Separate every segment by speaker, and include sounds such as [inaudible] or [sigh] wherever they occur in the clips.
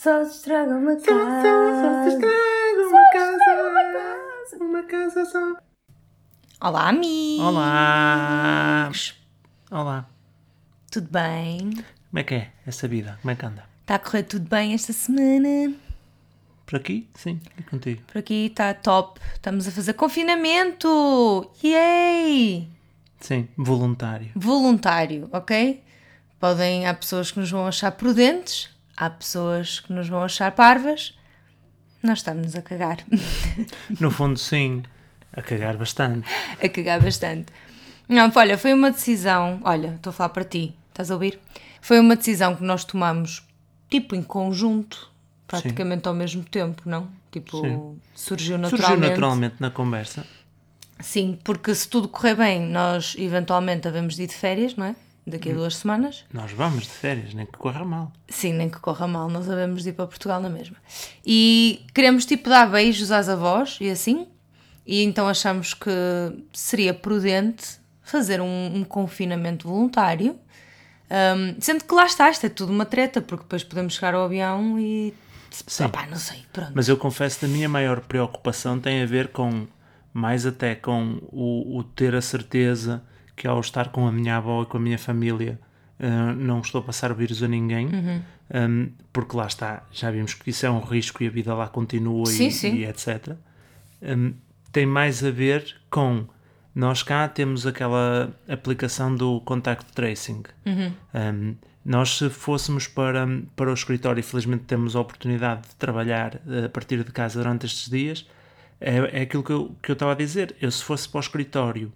Speaker 1: Só se estraga uma
Speaker 2: Só, só, só se
Speaker 1: casa.
Speaker 2: estraga uma casa. Uma casa só.
Speaker 1: Olá, amigos.
Speaker 2: Olá! Olá!
Speaker 1: Tudo bem?
Speaker 2: Como é que é essa vida? Como é que anda?
Speaker 1: Está a correr tudo bem esta semana?
Speaker 2: Por aqui? Sim, e contigo.
Speaker 1: Por aqui está top. Estamos a fazer confinamento! Yay!
Speaker 2: Sim, voluntário.
Speaker 1: Voluntário, ok? Podem, há pessoas que nos vão achar prudentes, há pessoas que nos vão achar parvas. Nós estamos a cagar. [laughs]
Speaker 2: No fundo, sim, a cagar bastante. [laughs]
Speaker 1: a cagar bastante. Não, olha, foi uma decisão. Olha, estou a falar para ti, estás a ouvir? Foi uma decisão que nós tomamos, tipo, em conjunto, praticamente ao mesmo tempo, não? Tipo,
Speaker 2: Sim.
Speaker 1: surgiu naturalmente.
Speaker 2: Surgiu naturalmente na conversa.
Speaker 1: Sim, porque se tudo correr bem, nós eventualmente havemos de ir de férias, não é? Daqui a duas semanas.
Speaker 2: Nós vamos de férias, nem que corra mal.
Speaker 1: Sim, nem que corra mal, nós havemos de ir para Portugal na mesma. E queremos tipo dar beijos às avós e assim. E então achamos que seria prudente fazer um, um confinamento voluntário. Um, sendo que lá está, isto é tudo uma treta, porque depois podemos chegar ao avião e.
Speaker 2: Sim.
Speaker 1: Opá, não sei, pronto.
Speaker 2: Mas eu confesso que a minha maior preocupação tem a ver com, mais até com o, o ter a certeza que ao estar com a minha avó e com a minha família eh, não estou a passar o vírus a ninguém,
Speaker 1: Uhum.
Speaker 2: Um, porque lá está, já vimos que isso é um risco e a vida lá continua
Speaker 1: Sim,
Speaker 2: e,
Speaker 1: sim.
Speaker 2: e etc. Um, tem mais a ver com nós cá temos aquela aplicação do contact tracing.
Speaker 1: Uhum.
Speaker 2: Um, nós, se fôssemos para, para o escritório, e felizmente temos a oportunidade de trabalhar eh, a partir de casa durante estes dias, é, é aquilo que eu, que eu estava a dizer. Eu, se fosse para o escritório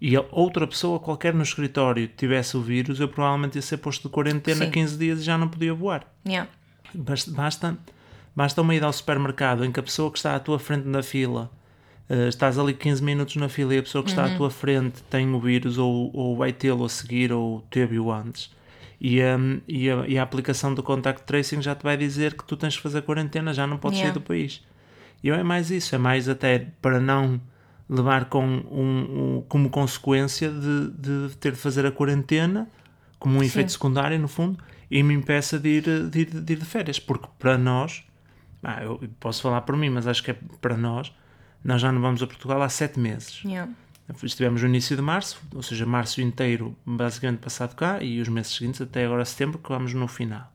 Speaker 2: e outra pessoa qualquer no escritório tivesse o vírus, eu provavelmente ia ser posto de quarentena
Speaker 1: Sim.
Speaker 2: 15 dias e já não podia voar.
Speaker 1: Yeah.
Speaker 2: Basta, basta, basta uma ida ao supermercado em que a pessoa que está à tua frente na fila, eh, estás ali 15 minutos na fila e a pessoa que está à tua frente tem o vírus ou, ou vai tê-lo a seguir ou teve-o antes. E, e, a, e a aplicação do contact tracing já te vai dizer que tu tens que fazer quarentena, já não podes
Speaker 1: Yeah.
Speaker 2: sair do país. E é mais isso, é mais até para não levar com um, um- como consequência de, de ter de fazer a quarentena, como um efeito secundário no fundo, e me impeça de ir, de, ir, de ir de férias, porque para nós, ah, eu posso falar por mim, mas acho que é para nós, nós já não vamos a Portugal há sete meses.
Speaker 1: Yeah.
Speaker 2: Estivemos no início de março, ou seja, março inteiro basicamente passado cá, e os meses seguintes até agora setembro, que vamos no final.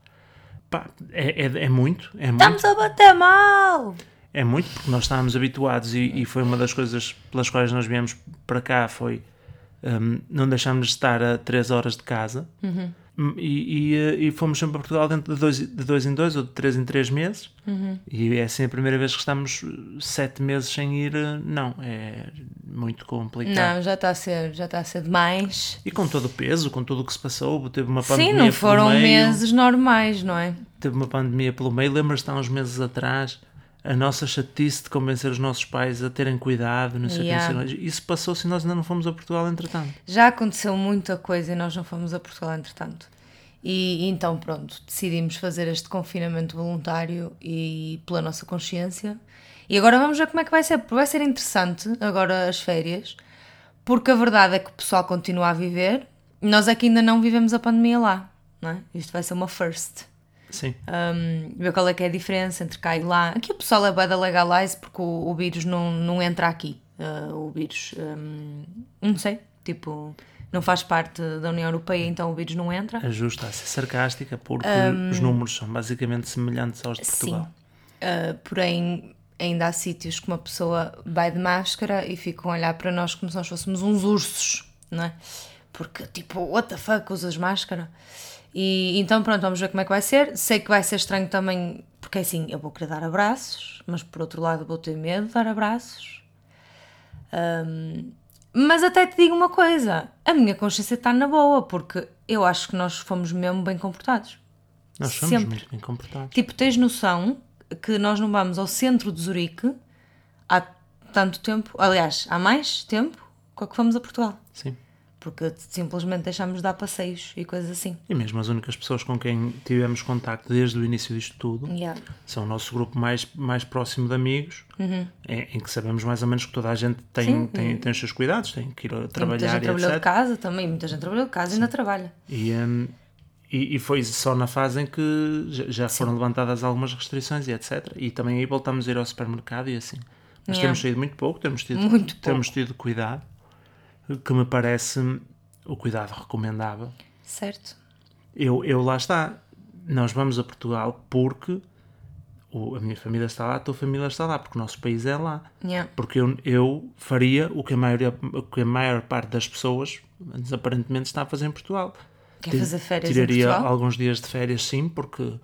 Speaker 2: Pá, é, é, é muito, é muito.
Speaker 1: Estamos a bater mal!
Speaker 2: É muito, porque nós estávamos habituados e, e foi uma das coisas pelas quais nós viemos para cá, foi hum, não deixámos de estar a 3 horas de casa
Speaker 1: Uhum.
Speaker 2: Hum, e, e, eh, e fomos sempre a Portugal dentro de dois, de dois em dois ou de três em três meses
Speaker 1: Uhum.
Speaker 2: e é assim a primeira vez que estamos eh, sete meses sem ir, eh, não, é muito complicado.
Speaker 1: Não, já está a ser, já está a ser demais.
Speaker 2: E com todo o peso, com tudo o que se passou, teve uma
Speaker 1: Sim,
Speaker 2: pandemia
Speaker 1: não foram
Speaker 2: meio,
Speaker 1: meses normais, não é?
Speaker 2: teve uma pandemia pelo meio. Lembras-te há uns meses atrás a nossa chatice de convencer os nossos pais a terem cuidado, não sei
Speaker 1: Yeah.
Speaker 2: que. Isso passou-se e nós ainda não fomos a Portugal entretanto.
Speaker 1: Já aconteceu muita coisa e nós não fomos a Portugal entretanto. E, e então, pronto, decidimos fazer este confinamento voluntário e pela nossa consciência. E agora vamos ver como é que vai ser, porque vai ser interessante agora as férias, porque a verdade é que o pessoal continua a viver, nós é que ainda não vivemos a pandemia lá, não é? Isto vai ser uma first.
Speaker 2: Sim.
Speaker 1: Um, ver qual é que é a diferença entre cá e lá. Aqui o pessoal é bué da legalize porque o, o vírus não, não entra aqui. Uh, o vírus, um, não sei, tipo, não faz parte da União Europeia, então o vírus não entra.
Speaker 2: É justo a ser sarcástica porque os números são basicamente semelhantes aos de Portugal.
Speaker 1: Uh, porém, ainda há sítios que uma pessoa vai de máscara e ficam a olhar para nós como se nós fôssemos uns ursos, não é? Porque, tipo, what the fuck, usas máscara? E então, pronto, vamos ver como é que vai ser. Sei que vai ser estranho também, porque assim, eu vou querer dar abraços, mas por outro lado vou ter medo de dar abraços. Um, mas até te digo uma coisa: a minha consciência está na boa, porque eu acho que nós fomos mesmo bem comportados.
Speaker 2: Nós somos
Speaker 1: Sempre.
Speaker 2: muito bem comportados.
Speaker 1: Tipo, tens noção que nós não vamos ao centro de Zurique há tanto tempo, aliás, há mais tempo que que fomos a Portugal.
Speaker 2: Sim.
Speaker 1: Porque simplesmente deixámos de dar passeios e coisas assim.
Speaker 2: E mesmo as únicas pessoas com quem tivemos contacto desde o início disto tudo
Speaker 1: Yeah.
Speaker 2: são o nosso grupo mais, mais próximo de amigos, em, em que sabemos mais ou menos que toda a gente tem,
Speaker 1: Sim,
Speaker 2: tem, tem os seus cuidados, tem que ir a
Speaker 1: Tem muita
Speaker 2: trabalhar
Speaker 1: gente
Speaker 2: e
Speaker 1: trabalhou de
Speaker 2: etc.
Speaker 1: casa também, muita gente trabalhou de casa e ainda trabalha.
Speaker 2: E, hum, E, e foi só na fase em que já- já foram levantadas algumas restrições e etc. E também aí voltamos a ir ao supermercado e assim. Mas
Speaker 1: Yeah.
Speaker 2: temos saído muito pouco, temos tido,
Speaker 1: Muito
Speaker 2: temos tido cuidado, que me parece o cuidado recomendável.
Speaker 1: Certo.
Speaker 2: Eu, eu lá está. Nós vamos a Portugal porque a minha família está lá, a tua família está lá, porque o nosso país é lá.
Speaker 1: Yeah.
Speaker 2: Porque eu, eu faria o que, a maioria, o que a maior parte das pessoas aparentemente está a fazer em Portugal.
Speaker 1: Quer fazer férias em
Speaker 2: Tiraria
Speaker 1: Portugal?
Speaker 2: alguns dias de férias, sim, porque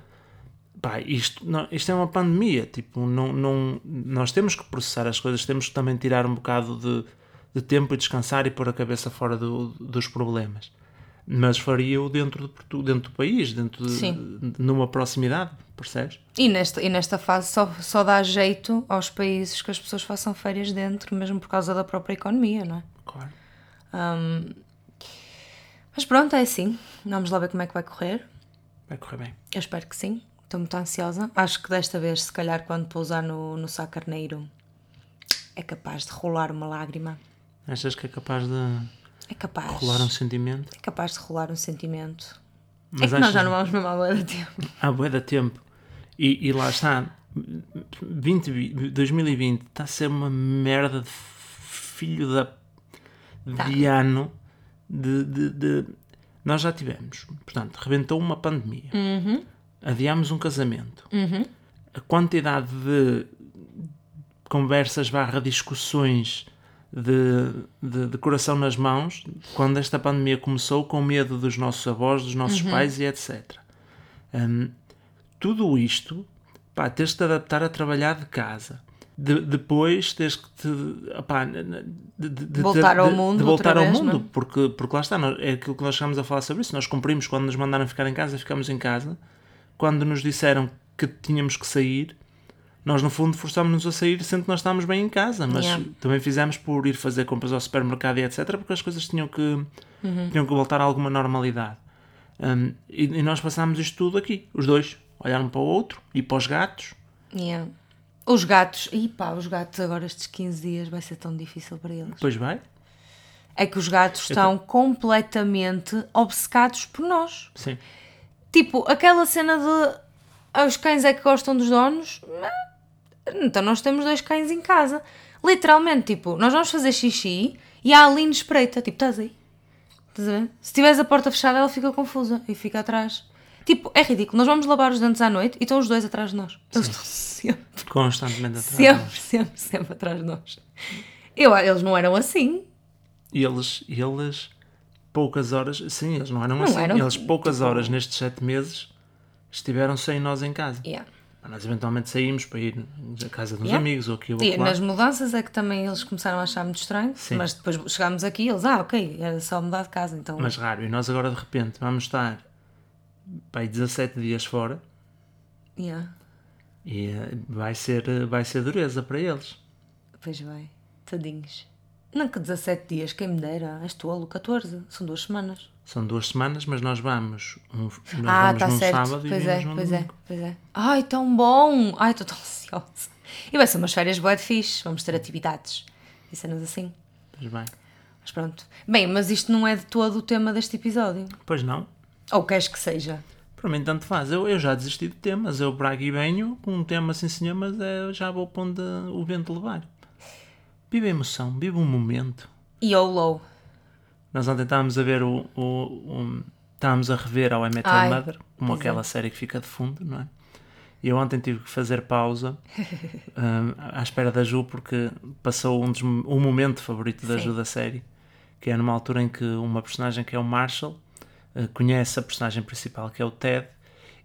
Speaker 2: pá, isto, não, isto é uma pandemia. Tipo, não, não, nós temos que processar as coisas, temos que também tirar um bocado de, de tempo e descansar e pôr a cabeça fora do- dos problemas. Mas faria-o dentro, de dentro do país, dentro de, numa proximidade, percebes?
Speaker 1: E nesta, e nesta fase só, só dá jeito aos países que as pessoas façam férias dentro, mesmo por causa da própria economia, não é?
Speaker 2: Claro.
Speaker 1: Mas pronto, é assim. Vamos lá ver como é que vai correr.
Speaker 2: Vai correr bem.
Speaker 1: Eu espero que sim. Estou muito ansiosa. Acho que desta vez, se calhar, quando pousar no, no Sá Carneiro, é capaz de rolar uma lágrima.
Speaker 2: Achas que é capaz de
Speaker 1: É capaz.
Speaker 2: rolar um sentimento?
Speaker 1: É capaz de rolar um sentimento.
Speaker 2: Mas
Speaker 1: é que nós já não vamos mesmo à boa de tempo.
Speaker 2: Há bué de tempo. E, e lá está. 20, vi- 2020 está a ser uma merda de filho da
Speaker 1: Tá.
Speaker 2: de ano de, de- de- Nós já tivemos. Portanto, rebentou uma pandemia.
Speaker 1: Uhum.
Speaker 2: Adiámos um casamento. A quantidade de conversas barra discussões de, de, de coração nas mãos quando esta pandemia começou com medo dos nossos avós, dos nossos pais e etc. Hum, tudo isto, pá, tens de te adaptar a trabalhar de casa. De- depois tens que te, opá, de,
Speaker 1: Voltar ao mundo
Speaker 2: voltar ao
Speaker 1: vez,
Speaker 2: mundo,
Speaker 1: é?
Speaker 2: porque, porque lá está, é aquilo que nós chegámos a falar sobre isso. Nós cumprimos quando nos mandaram ficar em casa, ficamos em casa. Quando nos disseram que tínhamos que sair, nós no fundo forçámos-nos a sair sendo que nós estávamos bem em casa, mas
Speaker 1: Yeah.
Speaker 2: também fizemos por ir fazer compras ao supermercado e etc, porque as coisas tinham que,
Speaker 1: Uhum.
Speaker 2: tinham que voltar a alguma normalidade. Um, e, e nós passámos isto tudo aqui, os dois, olhar um para o outro e para os gatos.
Speaker 1: Yeah. Os gatos. Ih pá, os gatos agora estes 15 dias vai ser tão difícil para eles.
Speaker 2: Depois vai,
Speaker 1: É que os gatos estão completamente obcecados por nós.
Speaker 2: sim.
Speaker 1: Tipo, aquela cena de "Ah, os cães é que gostam dos donos. Então nós temos dois cães em casa. Literalmente, tipo, nós vamos fazer xixi e a Aline espreita. Tipo, estás aí? Estás a ver? Se tiveres a porta fechada, ela fica confusa e fica atrás. Tipo, é ridículo. Nós vamos lavar os dentes à noite e estão os dois atrás de nós. Eles estão sempre,
Speaker 2: Constantemente atrás. de
Speaker 1: sempre,
Speaker 2: nós.
Speaker 1: sempre, sempre atrás de nós. Eu, eles não eram assim.
Speaker 2: E eles, e eles, poucas horas, sim, eles não eram
Speaker 1: Não
Speaker 2: assim.
Speaker 1: eram,
Speaker 2: eles, poucas
Speaker 1: tipo-
Speaker 2: horas nestes sete meses, estiveram sem nós em casa.
Speaker 1: Yeah.
Speaker 2: Nós eventualmente saímos para ir à casa dos
Speaker 1: Yeah.
Speaker 2: amigos ou aqui ou
Speaker 1: nas mudanças é que também eles começaram a achar muito estranho,
Speaker 2: Sim.
Speaker 1: mas depois chegámos aqui e eles, ah, ok, era só mudar de casa, então.
Speaker 2: Mas raro. E nós agora de repente vamos estar aí 17 dias fora
Speaker 1: Yeah,
Speaker 2: e eh, vai ser, eh, vai ser dureza para eles.
Speaker 1: pois vai, tadinhos. Não que 17 dias, quem me dera, és tolo, 14, são duas semanas.
Speaker 2: São duas semanas, mas nós vamos, um, nós
Speaker 1: ah,
Speaker 2: vamos
Speaker 1: está
Speaker 2: num
Speaker 1: certo,
Speaker 2: sábado e
Speaker 1: pois é,
Speaker 2: vimos num
Speaker 1: pois é,
Speaker 2: domingo.
Speaker 1: pois é. Ai, tão bom! Ai, estou tão ansiosa. E vai ser umas férias boa de fixe, vamos ter atividades e cenas assim.
Speaker 2: Pois bem.
Speaker 1: Mas pronto. Bem, mas isto não é de todo o tema deste episódio.
Speaker 2: Pois não.
Speaker 1: Ou queres que seja?
Speaker 2: Para mim tanto faz. Eu, eu já desisti de temas. Eu brago e venho com um tema assim senhor, mas é, já vou para onde o vento levar. Viva a emoção, viva um momento.
Speaker 1: YOLO.
Speaker 2: Nós ontem estávamos a ver o. o, o- estávamos a rever ao I Met Your Mother, como
Speaker 1: é.
Speaker 2: aquela série que fica de fundo, não é? E eu ontem tive que fazer pausa hum, [laughs] à espera da Ju, porque passou um dos, o momento favorito da
Speaker 1: Sim.
Speaker 2: Ju da série, que é numa altura em que uma personagem que é o Marshall eh, conhece a personagem principal, que é o Ted,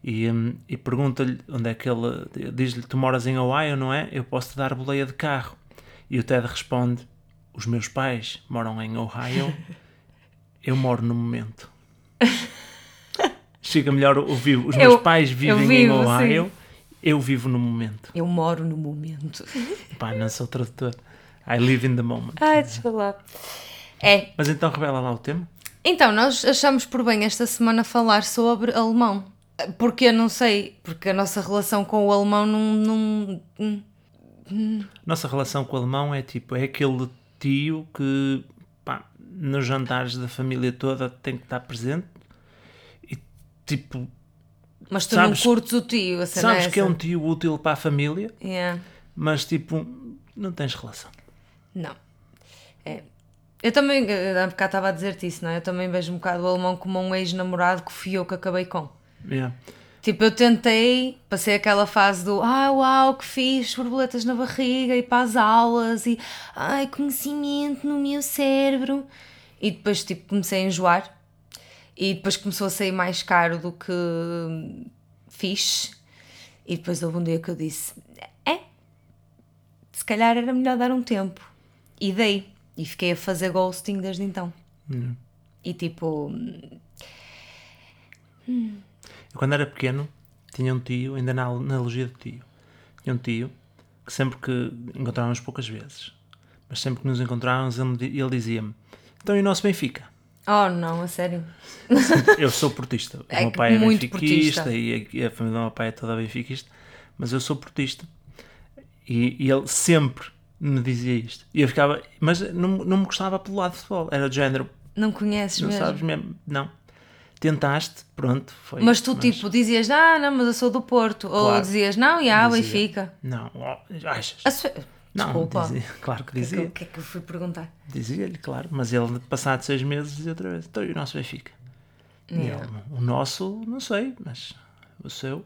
Speaker 2: e, hum, e pergunta-lhe onde é que ele. Diz-lhe: Tu moras em Ohio, não é? Eu posso te dar boleia de carro. E o Ted responde: Os meus pais moram em Ohio, eu moro no momento. Chega melhor o vivo. Os
Speaker 1: Eu-
Speaker 2: meus pais vivem
Speaker 1: vivo,
Speaker 2: em Ohio,
Speaker 1: sim.
Speaker 2: eu vivo no momento.
Speaker 1: Eu moro no momento.
Speaker 2: Pá, não sou tradutor. I live in the moment.
Speaker 1: Ai, deixa lá. É,
Speaker 2: Mas então revela lá o tema.
Speaker 1: Então, nós achamos por bem esta semana falar sobre alemão. Porque eu não sei, porque a nossa relação com o alemão não. não hum,
Speaker 2: Nossa relação com o alemão é tipo, é aquele tio que pá, nos jantares da família toda tem que estar presente e tipo,
Speaker 1: Mas tu
Speaker 2: Sabes-
Speaker 1: não curtes o tio, a
Speaker 2: sabes
Speaker 1: é
Speaker 2: que é um tio útil para a família,
Speaker 1: Yeah.
Speaker 2: mas tipo, não tens relação.
Speaker 1: Não. É. Eu também, eh, há bocado estava a dizer-te isso, não é? Eu também vejo um bocado o alemão como um ex-namorado que fui eu que acabei com.
Speaker 2: Yeah.
Speaker 1: Tipo, eu tentei, passei aquela fase do ah, uau, que fiz, borboletas na barriga e para as aulas e ai, conhecimento no meu cérebro. E depois, tipo, comecei a enjoar e depois começou a sair mais caro do que fiz. E depois houve um dia que eu disse: é, se calhar era melhor dar um tempo. E dei. E fiquei a fazer ghosting desde então. E tipo,
Speaker 2: Eu, quando era pequeno, tinha um tio, ainda na analogia de tio, tinha um tio que sempre que encontrávamos poucas vezes, mas sempre que nos encontrávamos, ele, ele dizia-me: Então e o nosso Benfica?
Speaker 1: oh não, a sério.
Speaker 2: Eu sou portista. O
Speaker 1: É
Speaker 2: meu pai é benfiquista
Speaker 1: portista.
Speaker 2: e a, família do meu pai é toda benfiquista, mas eu sou portista. E, e ele sempre me dizia isto. E eu ficava, mas não, não me gostava pelo lado de futebol, era do género,
Speaker 1: Não conheces
Speaker 2: não
Speaker 1: mesmo.
Speaker 2: sabes mesmo, não. Tentaste, pronto, foi.
Speaker 1: Mas tu, tipo, dizias, ah, não, mas eu sou do Porto. Ou
Speaker 2: Claro.
Speaker 1: dizias, não, e ah,
Speaker 2: Dizia.
Speaker 1: Benfica.
Speaker 2: Não, achas?
Speaker 1: Su-
Speaker 2: Não,
Speaker 1: Desculpa.
Speaker 2: dizia, claro que dizia.
Speaker 1: o que é que eu fui perguntar?
Speaker 2: Dizia-lhe, claro. Mas ele, passado seis meses, dizia outra vez: Então e o nosso Benfica? E
Speaker 1: Yeah.
Speaker 2: ele, o nosso, não sei, mas o seu.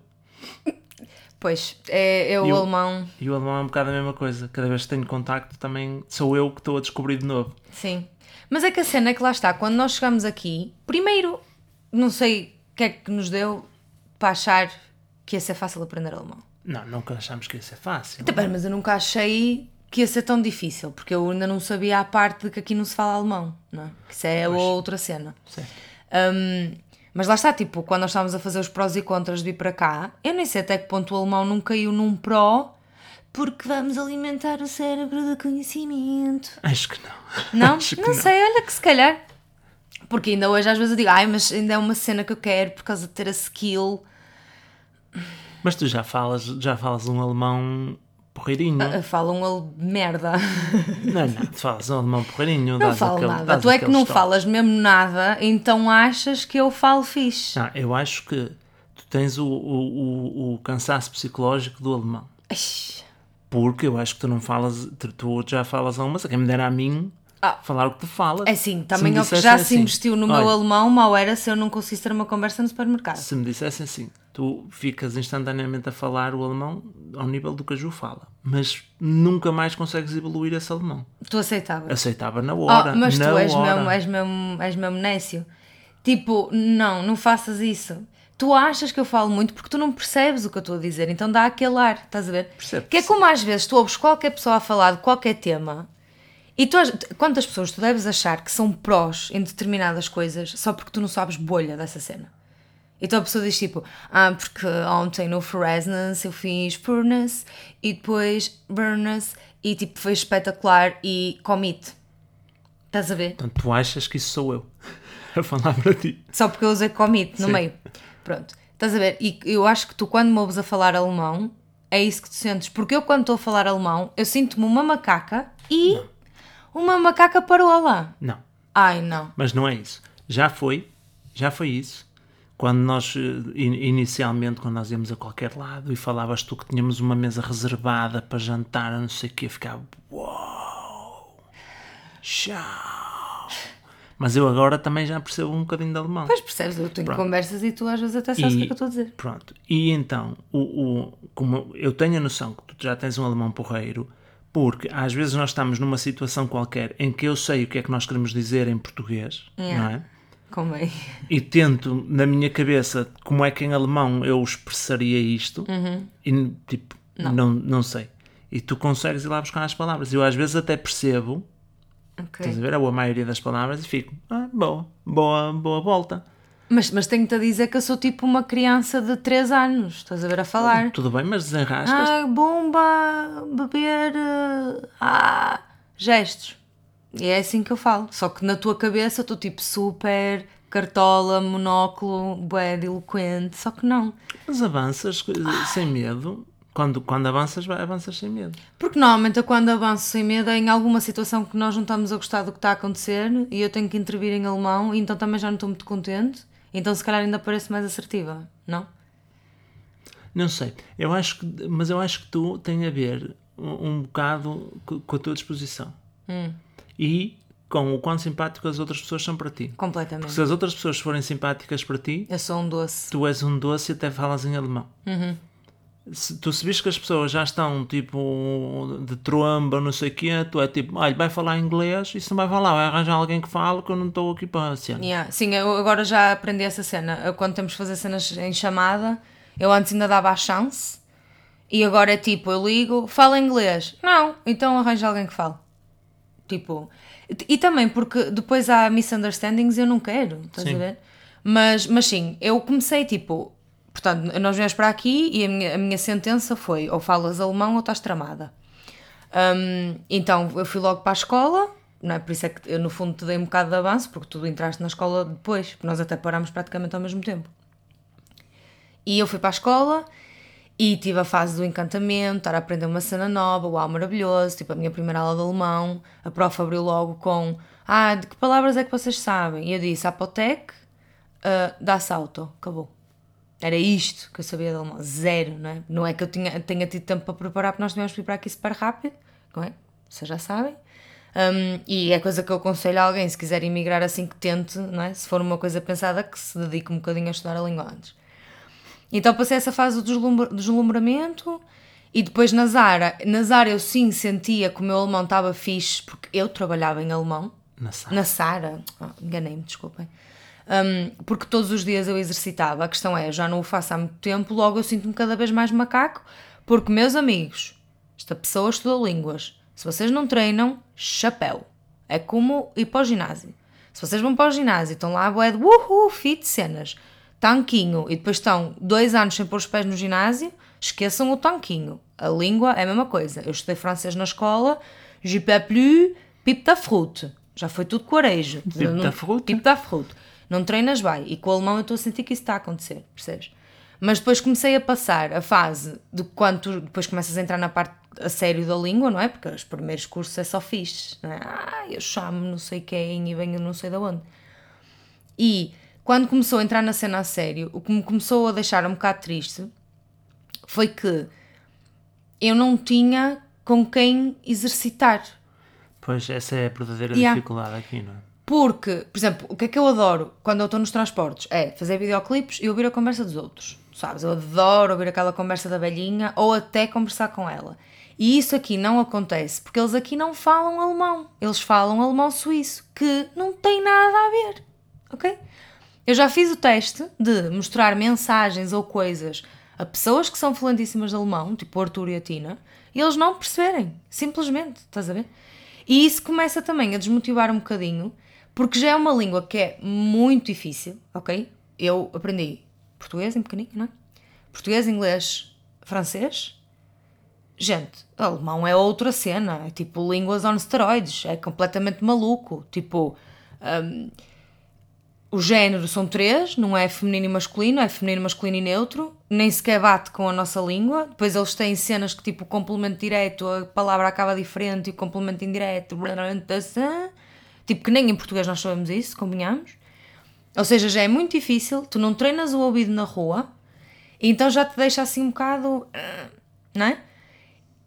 Speaker 1: Pois, é, é o
Speaker 2: E o-
Speaker 1: alemão,
Speaker 2: E o alemão é um bocado a mesma coisa. Cada vez que tenho contacto, também sou eu que estou a descobrir de novo.
Speaker 1: sim. Mas é que a cena é que lá está, quando nós chegamos aqui, primeiro, não sei o que é que nos deu para achar que ia ser fácil aprender alemão.
Speaker 2: Não, nunca achámos que ia ser fácil.
Speaker 1: Também, mas eu nunca achei que ia ser tão difícil, porque eu ainda não sabia a parte de que aqui não se fala alemão, não é? Que isso é outra cena.
Speaker 2: Certo.
Speaker 1: Um, mas lá está, tipo, quando nós estávamos a fazer os prós e contras de vir para cá, eu nem sei até que ponto o alemão não caiu num pró, porque vamos alimentar o cérebro de conhecimento.
Speaker 2: Acho que não.
Speaker 1: Não? [laughs]
Speaker 2: Acho
Speaker 1: não, sei, olha que se calhar. Porque ainda hoje às vezes eu digo, ai, mas ainda é uma cena que eu quero por causa de ter a skill.
Speaker 2: Mas tu já falas, já falas um alemão porreirinho.
Speaker 1: Eu falo um ale- merda.
Speaker 2: Não, não, tu falas um alemão porreirinho.
Speaker 1: Não falo
Speaker 2: aquele-
Speaker 1: nada. Tu é que não falas mesmo nada, então achas que eu falo fixe.
Speaker 2: Não, eu acho que tu tens o, o, o, o cansaço psicológico do alemão.
Speaker 1: Ai,
Speaker 2: Porque eu acho que tu não falas, tu, tu já falas alguma coisa. Quem me dera a mim
Speaker 1: Ah.
Speaker 2: falar o que tu falas.
Speaker 1: É
Speaker 2: Se
Speaker 1: também
Speaker 2: me
Speaker 1: ao que já se
Speaker 2: assim,
Speaker 1: investiu no meu
Speaker 2: olha,
Speaker 1: alemão, mal era se eu não conseguisse ter uma conversa no supermercado.
Speaker 2: Se me dissessem assim, tu ficas instantaneamente a falar o alemão ao nível do que a Ju fala, mas nunca mais consegues evoluir esse alemão.
Speaker 1: Tu aceitavas.
Speaker 2: Aceitava na
Speaker 1: Oh,
Speaker 2: hora.
Speaker 1: mas
Speaker 2: na
Speaker 1: tu és
Speaker 2: hora.
Speaker 1: mesmo, és, mesmo, és mesmo nécio. Tipo, não, não faças isso. Tu achas que eu falo muito porque tu não percebes o que eu estou a dizer, então dá aquele ar, estás a ver?
Speaker 2: Percebo,
Speaker 1: Que é como às vezes tu ouves qualquer pessoa a falar de qualquer tema e tu, quantas pessoas tu deves achar que são prós em determinadas coisas só porque tu não sabes bolha dessa cena? Então a pessoa diz tipo, ah, porque ontem no Fresness eu fiz Furnace e depois Burness e tipo foi espetacular e commit. Estás a ver?
Speaker 2: Portanto, tu achas que isso sou eu [laughs] a falar para ti.
Speaker 1: Só porque eu usei commit no
Speaker 2: Sim.
Speaker 1: meio. Pronto. Estás a ver? E eu acho que tu, quando me ouves a falar alemão, é isso que tu sentes. Porque eu, quando estou a falar alemão, eu sinto-me uma macaca e uma macaca parola.
Speaker 2: Não,
Speaker 1: Ai, não.
Speaker 2: mas não é isso. Já foi, já foi isso. Quando nós, eh, in- inicialmente, quando nós íamos a qualquer lado e falavas tu que tínhamos uma mesa reservada para jantar, não sei o que, eu ficava, uau, tchau. Mas eu agora também já percebo um bocadinho de alemão.
Speaker 1: Pois percebes, eu tenho
Speaker 2: Pronto.
Speaker 1: conversas e tu às vezes até sabes o que é que eu estou a dizer.
Speaker 2: Pronto. E então, o, o- como eu tenho a noção que tu já tens um alemão porreiro, porque às vezes nós estamos numa situação qualquer em que eu sei o que é que nós queremos dizer em português,
Speaker 1: Yeah.
Speaker 2: não é?
Speaker 1: Convém.
Speaker 2: E tento, na minha cabeça, como é que em alemão eu expressaria isto,
Speaker 1: Uhum.
Speaker 2: e tipo, não. Não, sei. E tu consegues ir lá buscar as palavras. Eu às vezes até percebo, estás a ver, a maioria das palavras e fico, ah, boa, boa, boa volta.
Speaker 1: Mas, mas tenho-te a dizer que eu sou tipo uma criança de 3 anos. Estás a ver a falar.
Speaker 2: Tudo bem, mas desenrascas.
Speaker 1: Ah, bomba, beber. Ah, gestos. E é assim que eu falo. Só que na tua cabeça eu estou tipo super cartola, monóculo, bué eloquente. Só que não.
Speaker 2: Mas avanças sem medo. Quando, quando avanças, avanças sem medo.
Speaker 1: Porque normalmente eu quando avanço sem medo é em alguma situação que nós não estamos a gostar do que está a acontecer e eu tenho que intervir em alemão e então também já não estou muito contente. Então se calhar ainda parece mais assertiva, não?
Speaker 2: Não sei. Eu acho que, mas eu acho que tu tem a ver um, um bocado co- com a tua disposição.
Speaker 1: Hum.
Speaker 2: E com o quão simpático as outras pessoas são para ti.
Speaker 1: Completamente.
Speaker 2: Se as outras pessoas forem simpáticas para ti,
Speaker 1: Eu sou um doce.
Speaker 2: tu és um doce e até falas em alemão.
Speaker 1: Uhum.
Speaker 2: Se tu se vês que as pessoas já estão tipo de tromba, não sei o quê, tu é tipo, olha, vai falar inglês, isso não vai falar, vai arranjar alguém que fale que eu não estou aqui para a cena.
Speaker 1: Yeah. Sim, eu agora já aprendi essa cena. Eu, quando temos que fazer cenas em chamada, eu antes ainda dava a chance e agora é tipo, eu ligo, fala inglês. Não, então arranja alguém que fale. Tipo, e e também porque depois há misunderstandings e eu não quero, estás
Speaker 2: Sim.
Speaker 1: a ver? Mas, mas sim, eu comecei tipo, portanto, nós viemos para aqui e a minha, a minha sentença foi ou falas alemão ou estás tramada. Hum, então eu fui logo para a escola, não é? Por isso é que eu no fundo te dei um bocado de avanço, porque tu entraste na escola depois, porque nós até parámos praticamente ao mesmo tempo. E eu fui para a escola e tive a fase do encantamento, estar a aprender uma cena nova, uau, maravilhoso, tipo a minha primeira aula de alemão, a prof abriu logo com ah, de que palavras é que vocês sabem? E eu disse Apothek, uh, Das Auto, acabou. Era isto que eu sabia de alemão, zero, não é? Não é que eu tinha, tenha tido tempo para preparar, porque nós tivemos que ir para aqui super rápido, não é? Vocês já sabem. Um, e é coisa que eu aconselho a alguém, se quiser emigrar assim, que tente, não é? Se for uma coisa pensada, que se dedique um bocadinho a estudar a língua antes. Então passei essa fase do deslumbra- deslumbramento e depois na Zara. Na Zara eu sim sentia que o meu alemão estava fixe, porque eu trabalhava em alemão.
Speaker 2: Na sala.
Speaker 1: Na Sara, Ah, enganei-me, desculpem. Um, porque todos os dias eu exercitava. A questão é, já não o faço há muito tempo, logo eu sinto-me cada vez mais macaco, porque, meus amigos, esta pessoa estuda línguas. Se vocês não treinam, chapéu. É como ir para o ginásio. Se vocês vão para o ginásio e estão lá, bué de uhul, fit cenas, tanquinho, e depois estão dois anos sem pôr os pés no ginásio, esqueçam o tanquinho. A língua é a mesma coisa. Eu estudei francês na escola, je peux plus, pipe da fruta. Já foi tudo com arejo.
Speaker 2: Pipe da fruta?
Speaker 1: Pipe da fruta. Não treinas, vai. E com o alemão eu estou a sentir que isso está a acontecer, percebes? Mas depois comecei a passar a fase de quando tu depois começas a entrar na parte a sério da língua, não é? Porque os primeiros cursos é só fixe, não é? Ah, eu chamo não sei quem e venho não sei de onde. E quando começou a entrar na cena a sério, o que me começou a deixar um bocado triste foi que eu não tinha com quem exercitar.
Speaker 2: Pois essa é a verdadeira
Speaker 1: Yeah.
Speaker 2: dificuldade aqui, não é?
Speaker 1: Porque, por exemplo, o que é que eu adoro quando eu estou nos transportes? É fazer videoclipes e ouvir a conversa dos outros. Sabes? Eu adoro ouvir aquela conversa da velhinha ou até conversar com ela. E isso aqui não acontece porque eles aqui não falam alemão. Eles falam alemão suíço, que não tem nada a ver. Ok? Eu já fiz o teste de mostrar mensagens ou coisas a pessoas que são fluentíssimas de alemão, tipo Arthur e a Tina, e eles não perceberem. Simplesmente, estás a ver? E isso começa também a desmotivar um bocadinho, porque já é uma língua que é muito difícil, ok? Eu aprendi português em pequenino, não é? Português, inglês, francês. Gente, alemão é outra cena, é tipo línguas on steroids, é completamente maluco. Tipo, hum, o género são três, não é feminino e masculino, é feminino, masculino e neutro, nem sequer bate com a nossa língua. Depois eles têm cenas que tipo complemento direto, a palavra acaba diferente e o complemento indireto, tipo que nem em português nós sabemos isso, convenhamos. Ou seja, já é muito difícil, tu não treinas o ouvido na rua, então já te deixa assim um bocado, ah, não é?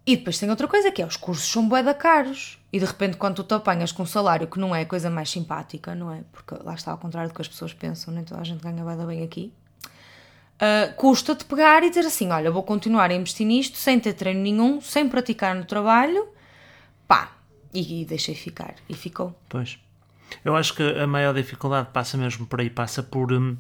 Speaker 1: E depois tem outra coisa que é, os cursos são bué da caros. E de repente quando tu te apanhas com um salário que não é a coisa mais simpática, não é? Porque lá está ao contrário do que as pessoas pensam, nem toda a gente ganha bué da bem aqui. Uh, custa-te pegar e dizer assim, olha, vou continuar a investir nisto sem ter treino nenhum, sem praticar no trabalho, pá, e, e deixei ficar. E ficou.
Speaker 2: Pois. Eu acho que a maior dificuldade passa mesmo por aí, passa por hum,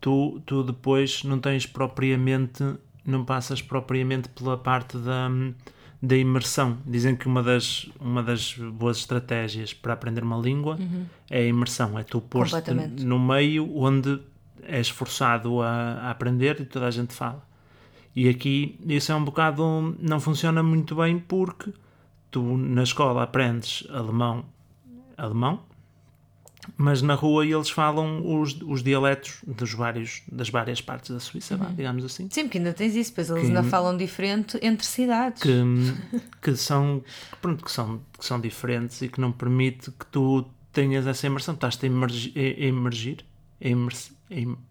Speaker 2: tu, tu depois não tens propriamente, não passas propriamente pela parte da, hum, da imersão. Dizem que uma das, uma das boas estratégias para aprender uma língua é a imersão, é tu pôr-te no meio onde és forçado a, a aprender e toda a gente fala. E aqui isso é um bocado. não funciona muito bem porque tu na escola aprendes alemão, alemão, mas na rua eles falam os, os dialetos dos vários, das várias partes da Suíça, vá, digamos assim,
Speaker 1: Sim, porque ainda tens isso, pois eles ainda falam diferente entre cidades.
Speaker 2: que, [laughs] que, são, pronto, que, são, que são diferentes e que não permite que tu tenhas essa imersão. Estás-te a emergir, a emergir, a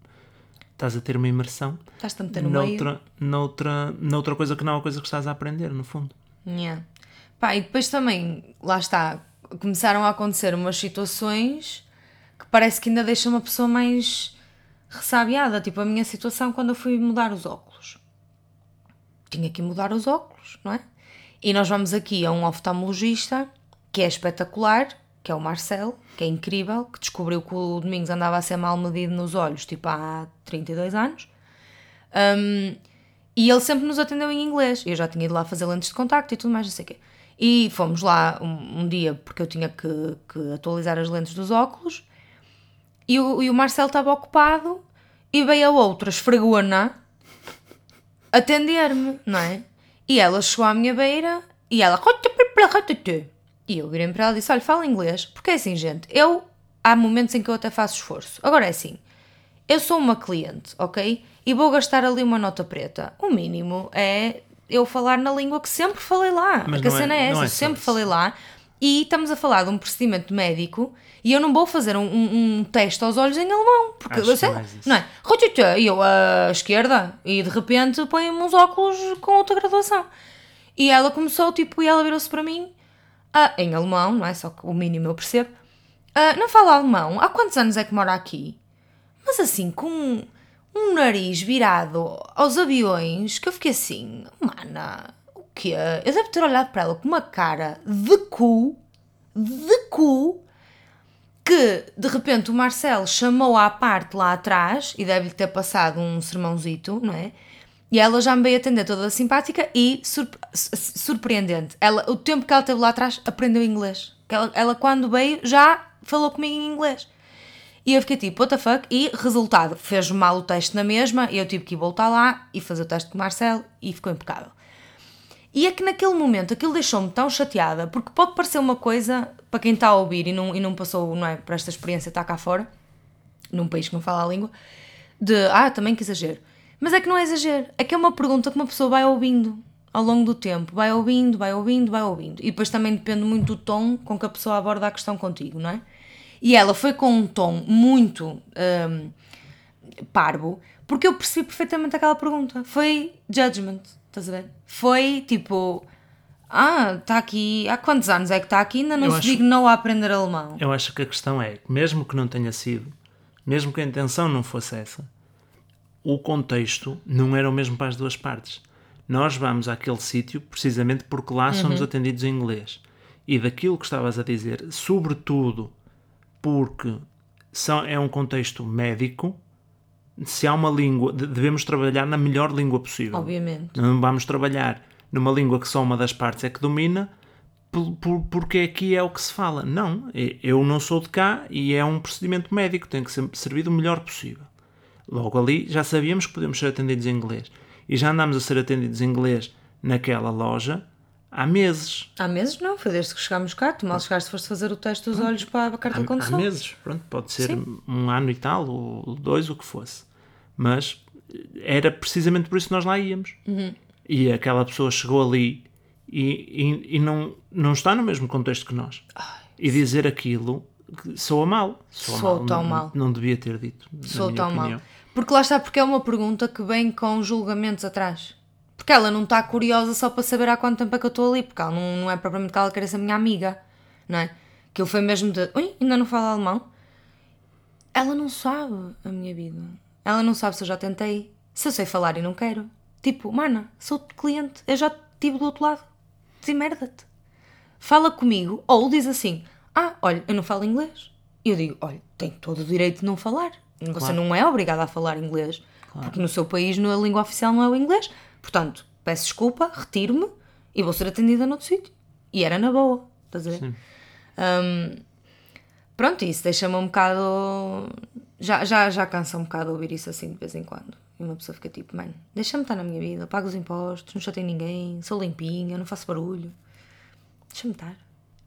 Speaker 2: estás a ter uma imersão
Speaker 1: Estás-te a meter no meio.
Speaker 2: noutra, noutra, noutra coisa que não é a coisa que estás a aprender, no fundo.
Speaker 1: Yeah. Pá, e depois também, lá está, começaram a acontecer umas situações que parece que ainda deixa uma pessoa mais ressabiada. Tipo, a minha situação quando eu fui mudar os óculos. Tinha que mudar os óculos, não é? E nós vamos aqui a um oftalmologista que é espetacular, que é o Marcelo, que é incrível, que descobriu que o Domingos andava a ser mal medido nos olhos, tipo há 32 anos. Um, e ele sempre nos atendeu em inglês. Eu já tinha ido lá fazer lentes de contacto e tudo mais, não sei o quê. E fomos lá um, um dia porque eu tinha que, que atualizar as lentes dos óculos. E o, e o Marcelo estava ocupado e veio a outra esfregona atender-me, não é? E ela chegou à minha beira e ela. E eu virei para ela e disse: Olha, fala inglês. Porque é assim, gente, eu. Há momentos em que eu até faço esforço. Agora é assim: eu sou uma cliente, ok? E vou gastar ali uma nota preta. O mínimo é eu falar na língua que sempre falei lá.
Speaker 2: Mas
Speaker 1: Porque a
Speaker 2: é-
Speaker 1: cena é
Speaker 2: não
Speaker 1: essa,
Speaker 2: é
Speaker 1: sempre
Speaker 2: isso.
Speaker 1: falei lá. E estamos a falar de um procedimento médico e eu não vou fazer um, um- um teste aos olhos em alemão. Porque
Speaker 2: Acho isso.
Speaker 1: não é? E eu à esquerda e de repente põe-me uns óculos com outra graduação. E ela começou, tipo, e ela virou-se para mim ah, em alemão, não é? Só que o mínimo eu percebo. Ah, não fala alemão? Há quantos anos é que mora aqui? Mas assim, com um, nariz virado aos aviões, que eu fiquei assim, mana, o quê? Eu devo ter olhado para ela com uma cara de cu, de cu, que de repente o Marcelo chamou à parte lá atrás e deve-lhe ter passado um sermãozito, não é? E ela já me veio atender toda simpática e surp- su- surpreendente. Ela, o tempo que ela teve lá atrás aprendeu inglês. Ela, ela quando veio já falou comigo em inglês. E eu fiquei tipo, what the fuck? E resultado, fez mal o teste na mesma, e eu tive que voltar lá e fazer o teste com o Marcelo e ficou impecável. E é que naquele momento aquilo deixou-me tão chateada, porque pode parecer uma coisa, para quem está a ouvir e não, e não passou não é, por esta experiência, está cá fora, num país que não fala a língua, de ah, também que exagero. Mas é que não é exagero, é que é uma pergunta que uma pessoa vai ouvindo ao longo do tempo, vai ouvindo, vai ouvindo, vai ouvindo. E depois também depende muito do tom com que a pessoa aborda a questão contigo, não é? E ela foi com um tom muito hum, parvo, porque eu percebi perfeitamente aquela pergunta. Foi judgment, estás a ver? Foi tipo, ah, está aqui, há quantos anos é que está aqui? Ainda não
Speaker 2: Eu
Speaker 1: se
Speaker 2: acho-
Speaker 1: dignou a aprender alemão.
Speaker 2: Eu acho que a questão é, mesmo que não tenha sido, mesmo que a intenção não fosse essa, o contexto não era o mesmo para as duas partes. Nós vamos àquele sítio precisamente porque lá somos atendidos em inglês. E daquilo que estavas a dizer, sobretudo porque são, é um contexto médico, se há uma língua, de- devemos trabalhar na melhor língua possível.
Speaker 1: Obviamente.
Speaker 2: Não vamos trabalhar numa língua que só uma das partes é que domina, por- por- porque aqui é o que se fala. Não, eu não sou de cá e é um procedimento médico, tem que ser servido o melhor possível. Logo ali já sabíamos que podemos ser atendidos em inglês. E já andámos a ser atendidos em inglês naquela loja há meses.
Speaker 1: Há meses não, foi desde que chegámos cá. Tu mal chegaste, foste fazer o teste dos olhos para a carta de
Speaker 2: Há, há
Speaker 1: condução.
Speaker 2: meses, pronto, pode ser
Speaker 1: Sim.
Speaker 2: um ano e tal, ou dois, o que fosse. Mas era precisamente por isso que nós lá íamos.
Speaker 1: Uhum.
Speaker 2: E aquela pessoa chegou ali e, e, e não, não está no mesmo contexto que nós. e dizer aquilo soa mal. Soa
Speaker 1: Soa
Speaker 2: mal,
Speaker 1: tão
Speaker 2: não,
Speaker 1: mal.
Speaker 2: Não devia ter dito. minha
Speaker 1: tão
Speaker 2: opinião.
Speaker 1: mal. Porque lá está, porque é uma pergunta que vem com julgamentos atrás. Porque ela não está curiosa só para saber há quanto tempo é que eu estou ali, porque ela não, não é propriamente que ela queira ser minha amiga, não é? Que foi mesmo de, ui, ainda não fala alemão? Ela não sabe a minha vida. Ela não sabe se eu já tentei, se eu sei falar e não quero. Tipo, mana, sou cliente, eu já estive do outro lado. Demerda-te. Fala comigo, ou diz assim: Ah, olha, eu não falo inglês. E eu digo: Olha, tem todo o direito de não falar. Você
Speaker 2: Claro.
Speaker 1: não é obrigada a falar inglês. Porque no seu país no- a língua oficial não é o inglês. Portanto, peço desculpa, retiro-me e vou ser atendida noutro sítio. E era na boa, estás a ver?
Speaker 2: Sim.
Speaker 1: Hum, pronto, isso deixa-me um bocado. Já, já, já cansa um bocado ouvir isso assim de vez em quando. E uma pessoa fica tipo, mano, deixa-me estar na minha vida, pago os impostos, não chatei ninguém, sou limpinha, não faço barulho. Deixa-me estar.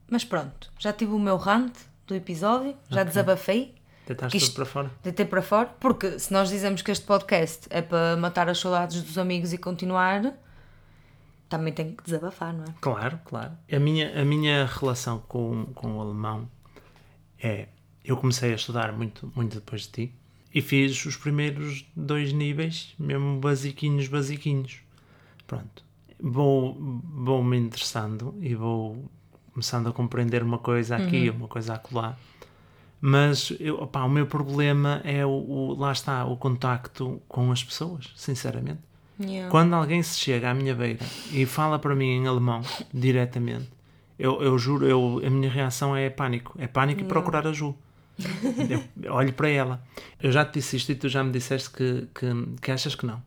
Speaker 1: Mas pronto, já tive o meu rant do episódio, já desabafei,
Speaker 2: Deitaste
Speaker 1: Isto-
Speaker 2: tudo para fora.
Speaker 1: deitei para fora, porque se nós dizemos que este podcast é para matar as saudades dos amigos e continuar, também tem que desabafar, não é?
Speaker 2: Claro, claro. A minha, a minha relação com, com o alemão é. Eu comecei a estudar muito, muito depois de ti E fiz os primeiros dois níveis, mesmo basiquinhos, basiquinhos. Pronto. Vou, vou me interessando e vou começando a compreender uma coisa aqui, uma coisa acolá. Mas eu, opá, o meu problema é o, o- lá está, o contacto com as pessoas, sinceramente.
Speaker 1: Yeah.
Speaker 2: Quando alguém se chega à minha beira e fala para mim em alemão, diretamente, eu, eu juro, eu, a minha reação é pânico. É pânico e procurar ajuda. Eu [laughs] olho para ela. Eu já te disse isto e tu já me disseste que, que, que achas que não.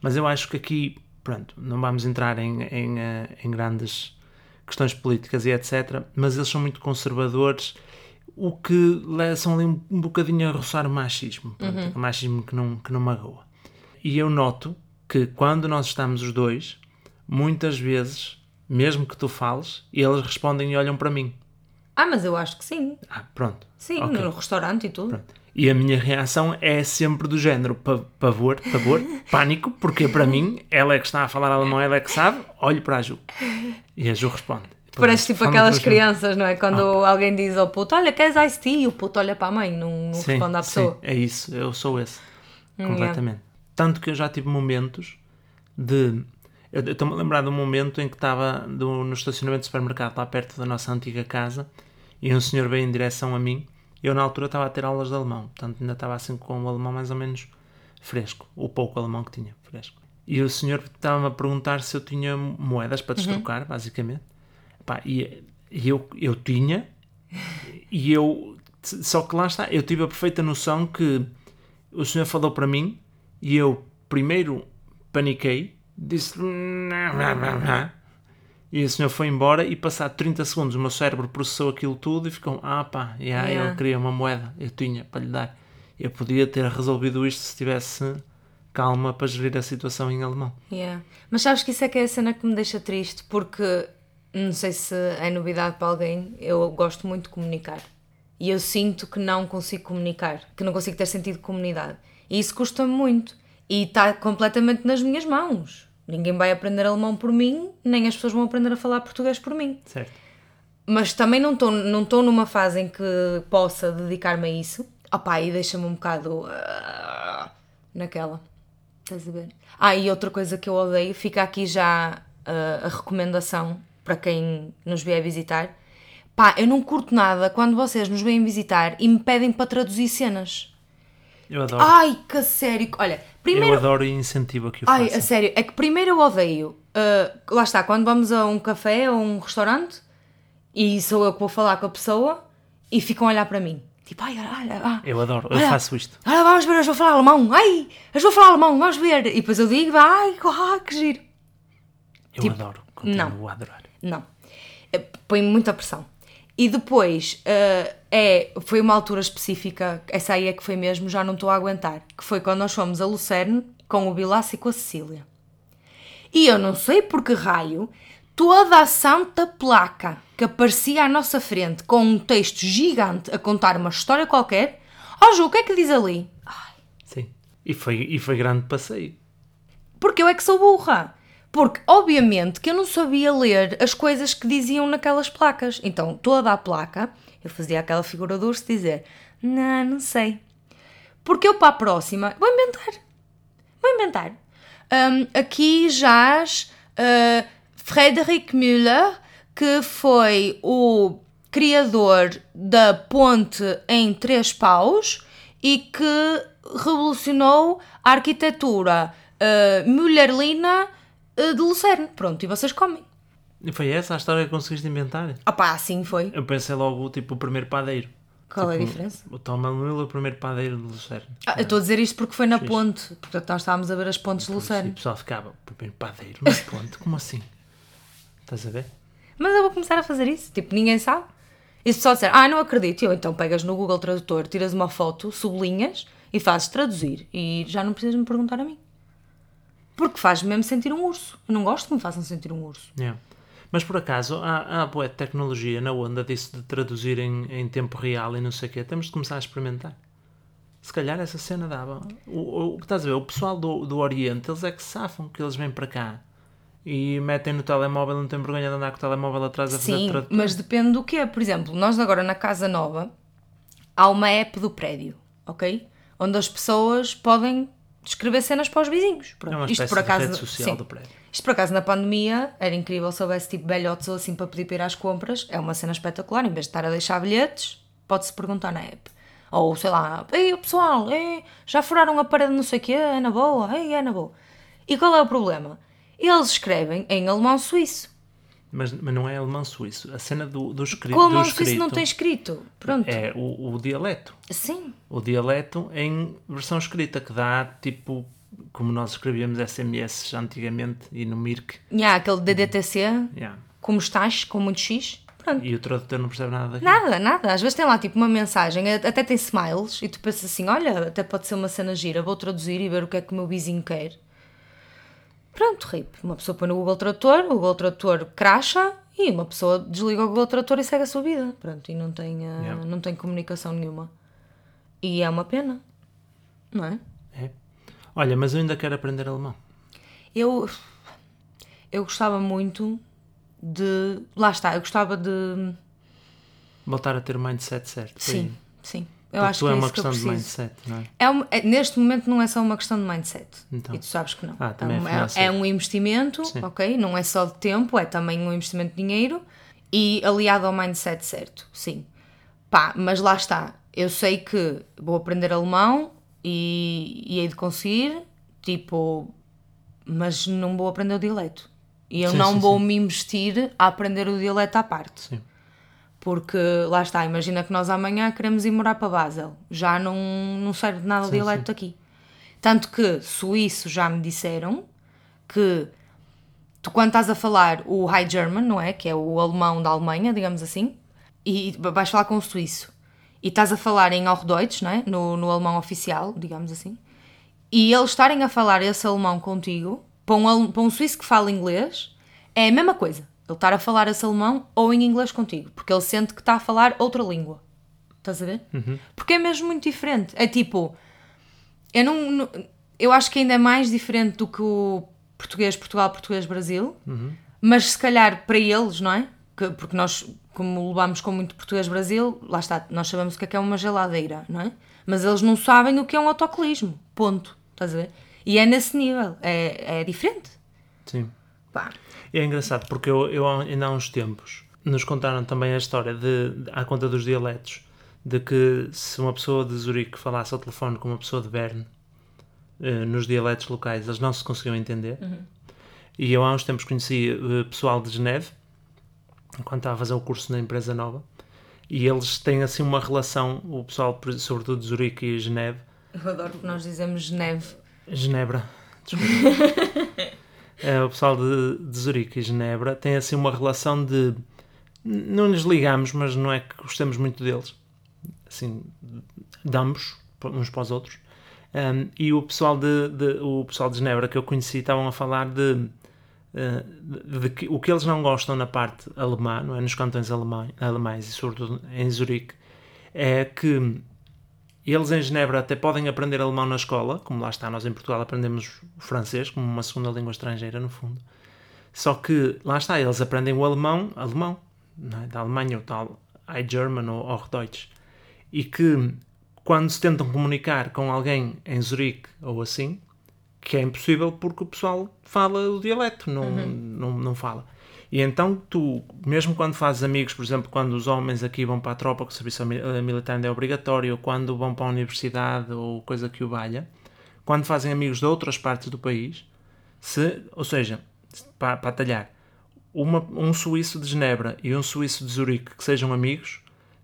Speaker 2: Mas eu acho que aqui, pronto, não vamos entrar em, em, eh, em grandes questões políticas e etc. Mas eles são muito conservadores, o que são ali um, um bocadinho a roçar o machismo. Pronto,
Speaker 1: Uhum.
Speaker 2: o machismo que não, que não magoa. E eu noto que quando nós estamos os dois, muitas vezes, mesmo que tu fales, eles respondem e olham para mim.
Speaker 1: Ah, mas eu acho que sim.
Speaker 2: Ah, pronto.
Speaker 1: Sim,
Speaker 2: Ok.
Speaker 1: no restaurante e tudo.
Speaker 2: Pronto. E a minha reação é sempre do género pa- pavor, pavor, [laughs] pânico, porque para mim, ela é que está a falar alemão, ela é que sabe, olho para a Ju. E a Ju responde.
Speaker 1: Parece tipo aquelas crianças, não é? Quando alguém diz ao puto, olha, queres ice tea? E o puto olha para a mãe, não, não
Speaker 2: Sim,
Speaker 1: responde à pessoa.
Speaker 2: sim, é isso, eu sou esse. Completamente. Tanto que eu já tive momentos de. Eu estou-me a lembrar de um momento em que estava do- no estacionamento do supermercado, lá perto da nossa antiga casa, e um senhor veio em direção a mim. Eu, na altura, estava a ter aulas de alemão, portanto, ainda estava assim com o alemão mais ou menos fresco, o pouco alemão que tinha, fresco. E o senhor estava-me a perguntar se eu tinha moedas para destrocar, basicamente. Pá, e eu, eu tinha, e eu. Só que lá está, eu tive a perfeita noção que o senhor falou para mim e eu primeiro paniquei, disse. E o senhor foi embora e passado 30 segundos o meu cérebro processou aquilo tudo e ficou, ah pá, yeah,
Speaker 1: Yeah.
Speaker 2: ele queria uma moeda, eu tinha para lhe dar. Eu podia ter resolvido isto se tivesse calma para gerir a situação em alemão.
Speaker 1: Yeah. Mas sabes que isso é que é a cena que me deixa triste, porque não sei se é novidade para alguém, eu gosto muito de comunicar. E eu sinto que não consigo comunicar, que não consigo ter sentido de comunidade. E isso custa-me muito. E está completamente nas minhas mãos. Ninguém vai aprender alemão por mim, nem as pessoas vão aprender a falar português por mim.
Speaker 2: Certo.
Speaker 1: Mas também não estou não estou numa fase em que possa dedicar-me a isso. Opá, e deixa-me um bocado ah, naquela. Estás a ver? Ah, e outra coisa que eu odeio, fica aqui já ah, a recomendação para quem nos vier visitar. Pá, eu não curto nada quando vocês nos vêm visitar e me pedem para traduzir cenas.
Speaker 2: Eu adoro.
Speaker 1: Ai, que sério. Olha, primeiro.
Speaker 2: eu adoro e incentivo a que o
Speaker 1: Ai,
Speaker 2: façam.
Speaker 1: a sério, é que primeiro eu odeio. ah, lá está, quando vamos a um café ou um restaurante e sou eu que vou falar com a pessoa e ficam a olhar para mim. Tipo, ai, olha, ah,
Speaker 2: Eu adoro, eu
Speaker 1: olha,
Speaker 2: faço isto.
Speaker 1: Olha, vamos ver, eu vou falar alemão. Ai, eu vou falar alemão, vamos ver. E depois eu digo, ai, ah, que giro.
Speaker 2: Eu
Speaker 1: Tipo,
Speaker 2: adoro, continuo
Speaker 1: não.
Speaker 2: a adorar.
Speaker 1: Não. Eh, Põe muita pressão. E depois, eh, é, foi uma altura específica, essa aí é que foi mesmo, já não estou a aguentar, que foi quando nós fomos a Lucerne com o Bilaço e com a Cecília. E eu não sei por que raio, toda a santa placa que aparecia à nossa frente com um texto gigante a contar uma história qualquer, ó Ju, o que é que diz ali? Ai,
Speaker 2: Sim. E foi, e foi grande passeio.
Speaker 1: porque eu é que sou burra. Porque, obviamente, que eu não sabia ler as coisas que diziam naquelas placas. Então, toda a placa, eu fazia aquela figura do urso dizer: Não, não sei. Porque eu, para a próxima, vou inventar. Vou inventar. Hum, aqui jaz uh, Frederick Müller, que foi o criador da ponte em Três Paus e que revolucionou a arquitetura uh, Müllerlina uh, de Lucerne. Pronto, e vocês comem.
Speaker 2: E foi essa a história que conseguiste inventar?
Speaker 1: Ah pá, assim foi.
Speaker 2: Eu pensei logo, tipo, o primeiro padeiro.
Speaker 1: Qual é a
Speaker 2: Tipo,
Speaker 1: diferença?
Speaker 2: O Tom Müller, o primeiro padeiro de Lucerne.
Speaker 1: Ah, eu estou a dizer isto porque foi na ponte. Portanto, nós estávamos a ver as pontes de
Speaker 2: E
Speaker 1: Lucerne.
Speaker 2: o pessoal ficava, o primeiro padeiro na ponte? Como assim? Estás a ver?
Speaker 1: Mas eu vou começar a fazer isso. Tipo, ninguém sabe. E se só disser, ah, não acredito, eu então pegas no Google Tradutor, tiras uma foto, sublinhas e fazes traduzir. E já não precisas me perguntar a mim. Porque faz-me mesmo sentir um urso. Eu não gosto que me façam sentir um urso.
Speaker 2: Yeah. Mas por acaso, há, há boa tecnologia na onda disso de traduzir em, em tempo real e não sei o quê. Temos de começar a experimentar. Se calhar essa cena dava. O, o, estás a ver? O pessoal do, do Oriente, eles é que safam, que eles vêm para cá e metem no telemóvel, não têm vergonha de andar com o telemóvel atrás a fazer
Speaker 1: Sim,
Speaker 2: tradução.
Speaker 1: mas depende do quê. Por exemplo, nós agora na casa nova há uma app do prédio, ok? onde as pessoas podem escrever cenas para os vizinhos. Pronto.
Speaker 2: É uma
Speaker 1: Isto por acaso,
Speaker 2: de rede social
Speaker 1: sim.
Speaker 2: do prédio.
Speaker 1: Isto por acaso na pandemia era incrível se houvesse tipo velhotes ou assim para pedir para ir às compras. É uma cena espetacular. Em vez de estar a deixar bilhetes, pode-se perguntar na app. Ou sei lá, ei pessoal, ei, já furaram a parede não sei o quê, é na boa, ei, é na boa. E qual é o problema? Eles escrevem em alemão suíço.
Speaker 2: Mas, mas não é alemão suíço. A cena do, do escrito.
Speaker 1: Com o alemão suíço não tem escrito. Pronto.
Speaker 2: É o, o dialeto.
Speaker 1: Sim.
Speaker 2: O dialeto em versão escrita, que dá tipo. Como nós escrevíamos SMS antigamente e no Mirk.
Speaker 1: E há aquele DDTC,
Speaker 2: Yeah.
Speaker 1: como estás, com muito X. Pronto.
Speaker 2: E o tradutor não percebe nada daquilo.
Speaker 1: Nada, nada. Às vezes tem lá tipo uma mensagem, até tem smiles, e tu pensas assim: olha, até pode ser uma cena gira, vou traduzir e ver o que é que o meu vizinho quer. Pronto, RIP. Uma pessoa põe no Google Tradutor, o Google Tradutor cracha e uma pessoa desliga o Google Tradutor e segue a sua vida. Pronto, e não tem, uh,
Speaker 2: Yeah.
Speaker 1: não tem comunicação nenhuma. E é uma pena, não é?
Speaker 2: É. Olha, mas eu ainda quero aprender alemão.
Speaker 1: Eu, eu gostava muito de. Lá está, eu gostava de.
Speaker 2: Voltar a ter o mindset certo.
Speaker 1: Sim,
Speaker 2: aí.
Speaker 1: sim. Eu
Speaker 2: Porque
Speaker 1: acho
Speaker 2: tu
Speaker 1: que
Speaker 2: é
Speaker 1: é
Speaker 2: uma
Speaker 1: que
Speaker 2: questão de mindset, não é?
Speaker 1: É um- é- neste momento não é só uma questão de mindset.
Speaker 2: Então.
Speaker 1: E tu sabes que não.
Speaker 2: Ah, também é
Speaker 1: um,
Speaker 2: financeiro.
Speaker 1: é um investimento,
Speaker 2: Sim.
Speaker 1: ok? Não é só de tempo, é também um investimento de dinheiro e aliado ao mindset certo, sim. Pá, mas lá está. Eu sei que vou aprender alemão e, e hei de conseguir, tipo, mas não vou aprender o dialeto. E eu
Speaker 2: Sim,
Speaker 1: não
Speaker 2: sim,
Speaker 1: vou
Speaker 2: sim.
Speaker 1: me investir a aprender o dialeto à parte.
Speaker 2: Sim.
Speaker 1: Porque lá está, imagina que nós amanhã queremos ir morar para Basel. Já não, não serve de nada o
Speaker 2: Sim,
Speaker 1: dialeto aqui. Tanto que suíço já me disseram que tu quando estás a falar o High German, não é? Que é o alemão da Alemanha, digamos assim, e vais falar com o suíço. E estás a falar em Hochdeutsch, não é? No, no alemão oficial, digamos assim. E eles estarem a falar esse alemão contigo, para um, para um suíço que fala inglês, é a mesma coisa. Ele estar a falar esse alemão ou em inglês contigo, porque ele sente que está a falar outra língua. Estás a ver? Porque é mesmo muito diferente. É tipo, eu não, não- eu acho que ainda é mais diferente do que o português Portugal, português Brasil, mas se calhar para eles, não é? Que- porque nós, como levamos com muito português Brasil, lá está, nós sabemos o que é que é uma geladeira, não é? Mas eles não sabem o que é um autocolismo. Ponto. Estás a ver? E é nesse nível. É, é diferente.
Speaker 2: Sim.
Speaker 1: Pá.
Speaker 2: E é engraçado porque eu, eu ainda há uns tempos nos contaram também a história de, de- à conta dos dialetos de que se uma pessoa de Zurique falasse ao telefone com uma pessoa de Berne eh, nos dialetos locais eles não se conseguiam entender e eu há uns tempos conheci eh, pessoal de Geneve quando estava a fazer o curso na empresa nova e eles têm assim uma relação o pessoal sobretudo de Zurique e Geneve
Speaker 1: Eu adoro que nós dizemos neve.
Speaker 2: Genebra, desculpa. [laughs] É, o pessoal de, de Zurique e Genebra tem assim uma relação de. Não nos ligamos, mas não é que gostemos muito deles. Assim, de ambos, uns para os outros. Um, e o pessoal de, de- o pessoal de Genebra que eu conheci estavam a falar de, eh, de, de que o que eles não gostam na parte alemã, não é? nos cantões alemães, alemães e sobretudo em Zurique, é que eles em Genebra até podem aprender alemão na escola, como lá está, nós em Portugal aprendemos o francês como uma segunda língua estrangeira, no fundo. Só que lá está, eles aprendem o alemão, alemão, é? da Alemanha, o tal High German ou Hochdeutsch. E que quando se tentam comunicar com alguém em Zurique ou assim, que é impossível porque o pessoal fala o dialeto, não, não, não fala. E então tu, mesmo quando fazes amigos, por exemplo, quando os homens aqui vão para a tropa, que o serviço eh, militar ainda é obrigatório, ou quando vão para a universidade ou coisa que o valha, quando fazem amigos de outras partes do país, se, ou seja, para, para talhar, uma, um suíço de Genebra e um suíço de Zurique que sejam amigos,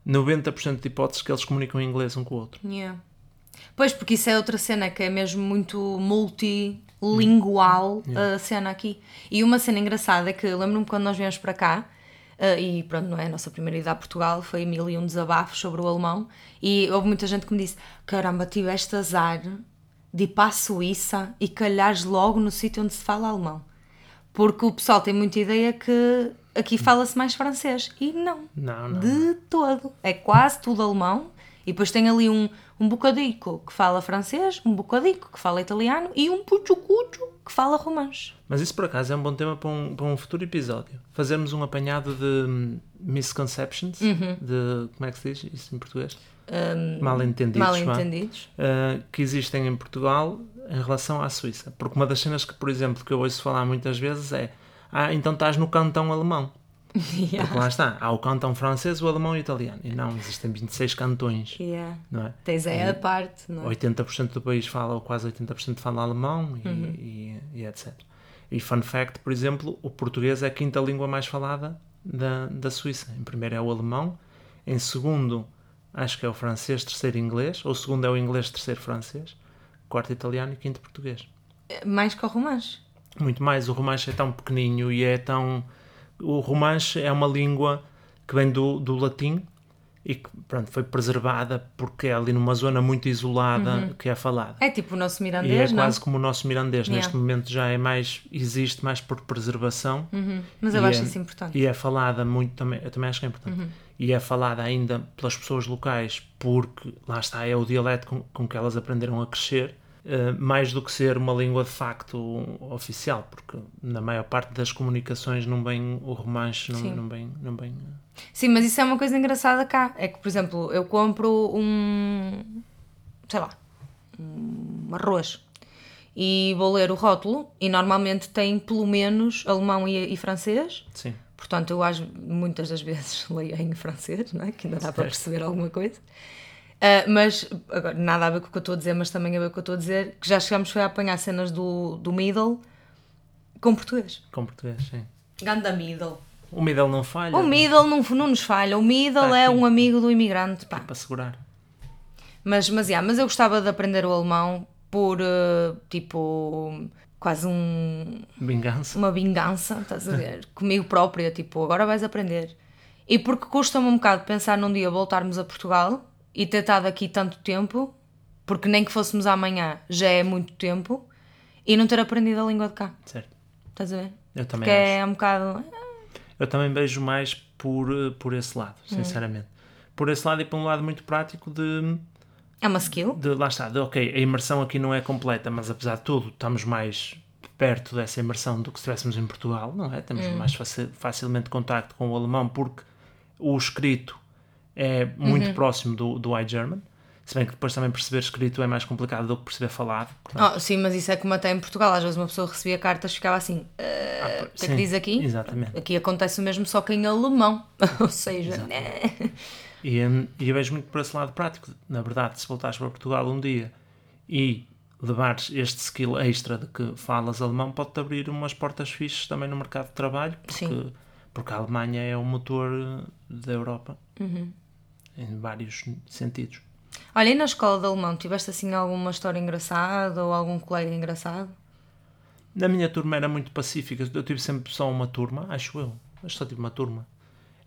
Speaker 2: 90% de hipóteses que eles comunicam em inglês um com o outro.
Speaker 1: Yeah. Pois, porque isso é outra cena que é mesmo muito multilingual a cena aqui. E uma cena engraçada é que lembro-me quando nós viemos para cá, eh, e pronto, não é a nossa primeira ida a Portugal, foi mil e um desabafos sobre o alemão, e houve muita gente que me disse: caramba, tiveste azar de ir para a Suíça e calhares logo no sítio onde se fala alemão. Porque o pessoal tem muita ideia que aqui fala-se mais francês. E não.
Speaker 2: Não, não.
Speaker 1: De todo. É quase tudo alemão E depois tem ali um, um bocadico que fala francês, um bocadico que fala italiano e um puchucucho que fala romanche.
Speaker 2: Mas isso por acaso é um bom tema para um, para um futuro episódio. Fazermos um apanhado de hum, misconceptions,
Speaker 1: Uhum.
Speaker 2: de como é que se diz isso em português? mal entendidos,
Speaker 1: Mal entendidos.
Speaker 2: uh, que existem em Portugal em relação à Suíça. Porque uma das cenas que, por exemplo, que eu ouço falar muitas vezes é ah, então estás no cantão alemão. [laughs] Porque lá está, há o cantão francês, o alemão e o italiano. E não, existem 26 cantões,
Speaker 1: Yeah.
Speaker 2: não é?
Speaker 1: Tens é a parte, não é?
Speaker 2: 80% do país fala, ou quase 80% fala alemão e,
Speaker 1: Uhum.
Speaker 2: e, e etc. E fun fact, por exemplo, o português é a quinta língua mais falada da, da Suíça. Em primeiro é o alemão, em segundo acho que é o francês, terceiro inglês, ou segundo é o inglês, terceiro francês, quarto italiano e quinto português.
Speaker 1: Mais que o romanche.
Speaker 2: Muito mais, o romanche é tão pequenino e é tão... O romanche é uma língua que vem do, do latim e que pronto, foi preservada porque é ali numa zona muito isolada que é falada.
Speaker 1: É tipo o nosso
Speaker 2: E é
Speaker 1: mirandês, não?
Speaker 2: quase como o nosso mirandês.
Speaker 1: Yeah.
Speaker 2: Neste momento já é mais, existe mais por preservação.
Speaker 1: Uhum. Mas eu acho
Speaker 2: é-
Speaker 1: isso importante.
Speaker 2: E é falada muito também, eu também acho que é importante.
Speaker 1: Uhum.
Speaker 2: E é falada ainda pelas pessoas locais porque, lá está, é o dialeto com, com que elas aprenderam a crescer, mais do que ser uma língua de facto oficial, porque na maior parte das comunicações não vem o romanche, não, não vem, não vem
Speaker 1: Sim, mas isso é uma coisa engraçada cá. É que, por exemplo, eu compro um. sei lá. um arroz. E vou ler o rótulo e normalmente tem pelo menos alemão e, e francês.
Speaker 2: sim.
Speaker 1: Portanto, eu acho muitas das vezes [laughs] leio em francês, não é? que ainda dá para
Speaker 2: Certo.
Speaker 1: perceber alguma coisa. Ah, mas, agora, nada a ver com o que eu estou a dizer, mas também a ver com o que eu estou a dizer, que já chegamos foi a apanhar cenas do, do middle com português.
Speaker 2: Com português, sim.
Speaker 1: Ganda middle.
Speaker 2: O middle não falha.
Speaker 1: O middle não, não nos falha, o middle
Speaker 2: Tá
Speaker 1: é um amigo do imigrante, pá.
Speaker 2: Para segurar.
Speaker 1: Mas, mas, yeah, mas eu gostava de aprender o alemão por, eh, tipo, quase um,
Speaker 2: Vingança.
Speaker 1: uma vingança, estás a ver? [laughs] Comigo própria, tipo, agora vais aprender. E porque custa-me um bocado pensar num dia voltarmos a Portugal e ter estado aqui tanto tempo, porque nem que fôssemos amanhã já é muito tempo, e não ter aprendido a língua de cá,
Speaker 2: Certo.
Speaker 1: estás a ver?
Speaker 2: Eu também
Speaker 1: Porque
Speaker 2: acho.
Speaker 1: é um bocado.
Speaker 2: Eu também vejo mais por, eh, por esse lado, sinceramente. Por esse lado e por um lado muito prático de,
Speaker 1: É uma skill.
Speaker 2: de lá está, de ok, a imersão aqui não é completa, mas apesar de tudo, estamos mais perto dessa imersão do que se estivéssemos em Portugal, não é? Temos mais faci- facilmente contacto com o alemão porque o escrito é muito próximo do, do iGerman. Se bem que depois também perceber escrito é mais complicado do que perceber falado. portanto,
Speaker 1: Oh, sim, mas isso é como até em Portugal. Às vezes uma pessoa recebia cartas e ficava assim: "Ah, o que é que diz aqui?
Speaker 2: Exatamente.
Speaker 1: Aqui acontece o mesmo, só que em alemão. [laughs] Ou seja, né?
Speaker 2: E, hum, e eu vejo muito por esse lado prático. Na verdade, se voltares para Portugal um dia e levares este skill extra de que falas alemão, pode-te abrir umas portas fixes também no mercado de trabalho, porque,
Speaker 1: Sim.
Speaker 2: porque a Alemanha é o motor eh, da Europa em vários sentidos.
Speaker 1: Olha, e na escola de alemão, tiveste assim alguma história engraçada ou algum colega engraçado?
Speaker 2: Na minha turma era muito pacífica, eu tive sempre só uma turma, acho eu, eu só tive uma turma.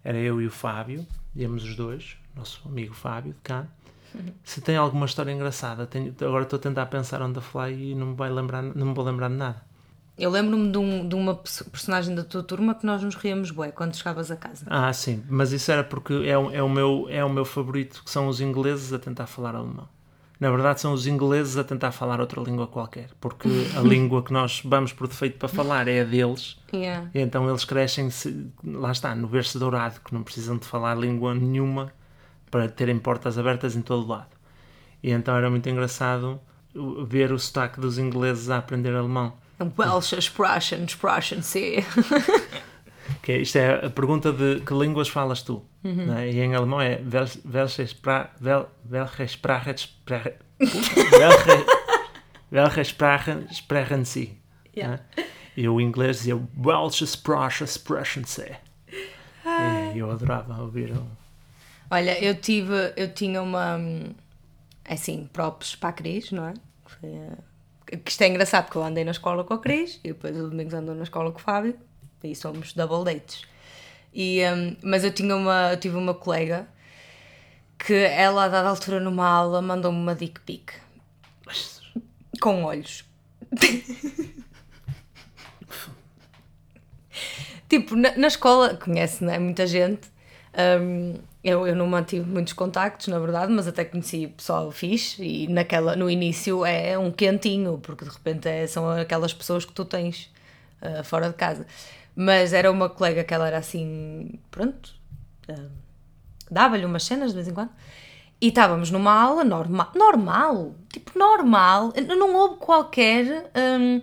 Speaker 2: Era eu e o Fábio, íamos os dois, nosso amigo Fábio de cá. [laughs] Se tem alguma história engraçada, tenho- agora estou a tentar pensar on the fly e não me, vai lembrar, não me vou lembrar de nada.
Speaker 1: Eu lembro-me de, um- de uma perso- personagem da tua turma que nós nos ríamos bué quando chegavas a casa.
Speaker 2: Ah, sim, mas isso era porque é, o- é, o meu, é o meu favorito, que são os ingleses a tentar falar alemão. Na verdade, são os ingleses a tentar falar outra língua qualquer, porque a [laughs] língua que nós vamos por defeito para falar é a deles.
Speaker 1: Yeah.
Speaker 2: E então eles crescem, lá está, no berço dourado, que não precisam de falar língua nenhuma para terem portas abertas em todo lado. E então era muito engraçado ver o sotaque dos ingleses a aprender alemão.
Speaker 1: Welsh, Sprachen, sim. [laughs]
Speaker 2: Que é, isto é a pergunta de que línguas falas tu? não é? E em alemão é wel- welche, Spra wel, welche Sprache [laughs] welche, Sprache sprechen Sie?
Speaker 1: Yeah.
Speaker 2: é? E o inglês dizia welche Sprache sprechen Sie? E eu adorava ouvir o...
Speaker 1: Olha, eu tive, eu tinha uma, hum, assim, props para a Cris, não é? Que, foi, eh, que isto é engraçado porque eu andei na escola com a Cris e depois o Domingos andou na escola com o Fábio e somos double dates. E, hum, mas eu tinha uma, eu tive uma colega que ela a dada altura numa aula mandou-me uma dick pic com olhos. [laughs] tipo, na, na escola, conhece, não é? Muita gente. hum, eu, eu não mantive muitos contactos, na verdade, mas até conheci pessoal fixe e naquela, no início é um quentinho, porque de repente é, são aquelas pessoas que tu tens uh, fora de casa. Mas era uma colega que ela era assim, pronto, uh, dava-lhe umas cenas de vez em quando. E estávamos numa aula normal, normal, tipo normal, não houve qualquer um,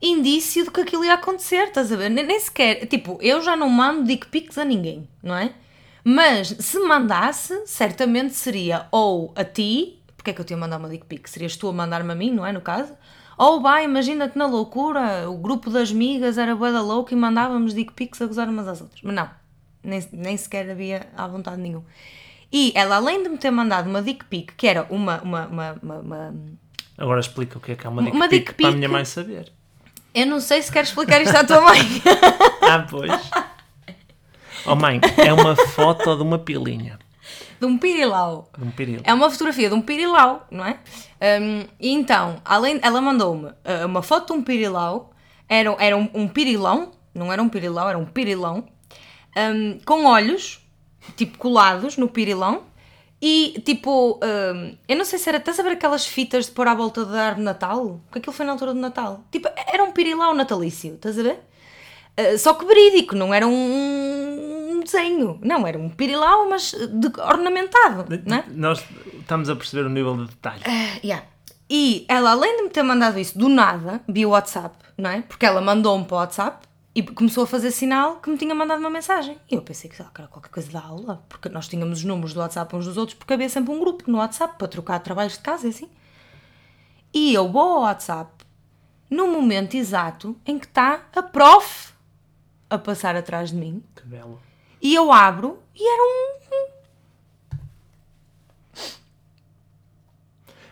Speaker 1: indício de que aquilo ia acontecer, estás a ver? Nem, nem sequer, tipo, eu já não mando dick pics a ninguém, não é? Mas se mandasse, certamente seria ou a ti, porque é que eu tinha mandado uma dick pic? Serias tu a mandar-me a mim, não é? No caso. Ou vai, imagina que na loucura o grupo das migas era boa da louca e mandávamos dick pics a gozar umas às outras. Mas não, nem, nem sequer havia à vontade nenhum. E ela, além de me ter mandado uma dick pic, que era uma. uma, uma, uma, uma...
Speaker 2: Agora explica o que é que é uma dick, uma pic, dick pic para a minha mãe saber.
Speaker 1: Eu não sei se queres explicar isto à tua mãe. [laughs]
Speaker 2: ah, pois. Oh mãe, é uma foto de uma pilinha.
Speaker 1: De um pirilau.
Speaker 2: De um pirilau.
Speaker 1: É uma fotografia de um pirilau, não é? Um, e então, além, ela mandou-me uh, uma foto de um pirilau, era, era um, um pirilão, não era um pirilau, era um pirilão, um, com olhos, tipo colados no pirilão, e tipo, eu não sei se era, estás a ver aquelas fitas de pôr à volta da árvore de Natal? Porque aquilo foi na altura do Natal. Tipo, era um pirilau natalício, estás a ver? Uh, só que verídico, não era um, desenho, não, era um pirilau, mas de, ornamentado, né?
Speaker 2: Nós estamos a perceber o nível de detalhe.
Speaker 1: Uh, yeah. E ela, além de me ter mandado isso do nada, via WhatsApp, não é? Porque ela mandou-me para o WhatsApp, e começou a fazer sinal que me tinha mandado uma mensagem. E eu pensei que era qualquer coisa da aula, porque nós tínhamos os números do WhatsApp uns dos outros, porque havia sempre um grupo no WhatsApp para trocar trabalhos de casa e assim. E eu vou ao WhatsApp no momento exato em que está a prof a passar atrás de mim.
Speaker 2: Que belo.
Speaker 1: E eu abro e era um.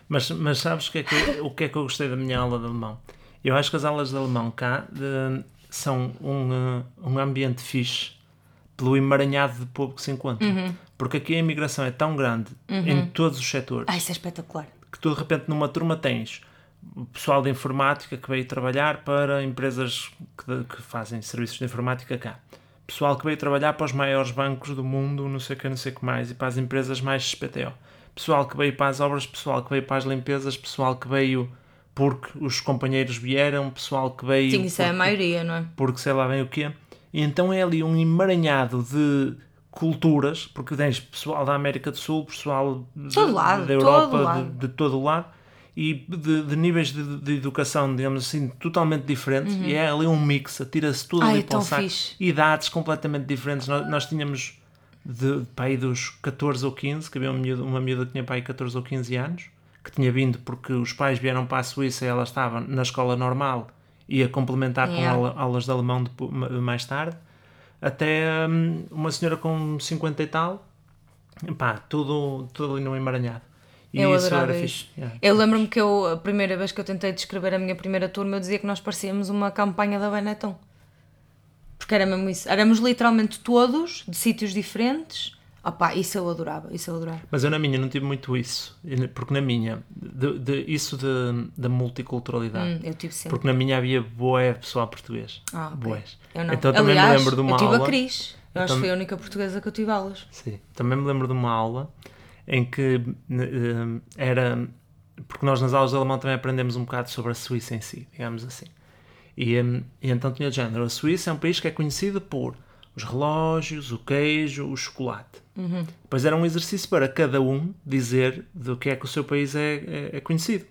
Speaker 2: Mas, mas sabes o que, é que, o que é que eu gostei da minha aula de alemão? Eu acho que as aulas de alemão cá de, são um, uh, um ambiente fixe pelo emaranhado de povo que se encontra. Uhum. Porque aqui a imigração é tão grande uhum. em todos os setores.
Speaker 1: Ah, isso é espetacular.
Speaker 2: Que tu de repente numa turma tens pessoal de informática que veio trabalhar para empresas que, que, fazem serviços de informática cá. Pessoal que veio trabalhar para os maiores bancos do mundo, não sei o que, não sei o que mais, e para as empresas mais SPTO. Pessoal que veio para as obras, pessoal que veio para as limpezas, pessoal que veio porque os companheiros vieram, pessoal que veio.
Speaker 1: Sim, isso
Speaker 2: porque,
Speaker 1: é a maioria, não é?
Speaker 2: Porque sei lá bem o quê. E então é ali um emaranhado de culturas, porque tens pessoal da América do Sul, pessoal de,
Speaker 1: lado,
Speaker 2: da Europa,
Speaker 1: todo.
Speaker 2: De, de, todo o lado, e de, de níveis de, de, educação, digamos assim, totalmente diferentes. Uhum. E é ali um mix, atira-se tudo
Speaker 1: Ai,
Speaker 2: ali
Speaker 1: é
Speaker 2: para o
Speaker 1: saco.
Speaker 2: Idades completamente diferentes. Nós, nós tínhamos de pai dos 14 ou 15, que havia uma miúda, uma miúda que tinha pai 14 ou 15 anos que tinha vindo porque os pais vieram para a Suíça e ela estava na escola normal e a complementar yeah. com aula, aulas de alemão de, mais tarde, até um, uma senhora com 50 e tal, pá, tudo, tudo ali no emaranhado.
Speaker 1: E eu isso era fixe. Yeah. Eu lembro-me que eu, a primeira vez que eu tentei descrever a minha primeira turma, eu dizia que nós parecíamos uma campanha da Benetton. Porque era mesmo isso. Éramos literalmente todos de sítios diferentes Opa, isso eu adorava, isso eu adorava.
Speaker 2: Mas eu na minha não tive muito isso, porque na minha, de, de isso da multiculturalidade,
Speaker 1: hum, eu tive sempre.
Speaker 2: porque na minha havia boé pessoal português.
Speaker 1: Ah, okay.
Speaker 2: Boés.
Speaker 1: Eu não.
Speaker 2: Então também
Speaker 1: Aliás,
Speaker 2: me lembro de uma
Speaker 1: eu tive
Speaker 2: aula.
Speaker 1: a Cris, eu acho que foi a única portuguesa que eu tive aulas.
Speaker 2: Sim, também me lembro de uma aula em que uh, era. Porque nós nas aulas de alemão também aprendemos um bocado sobre a Suíça em si, digamos assim. E, um, e então tinha o género: a Suíça é um país que é conhecido por os relógios, o queijo, o chocolate.
Speaker 1: Uhum.
Speaker 2: Depois era um exercício para cada um dizer do que é que o seu país é, é, é conhecido.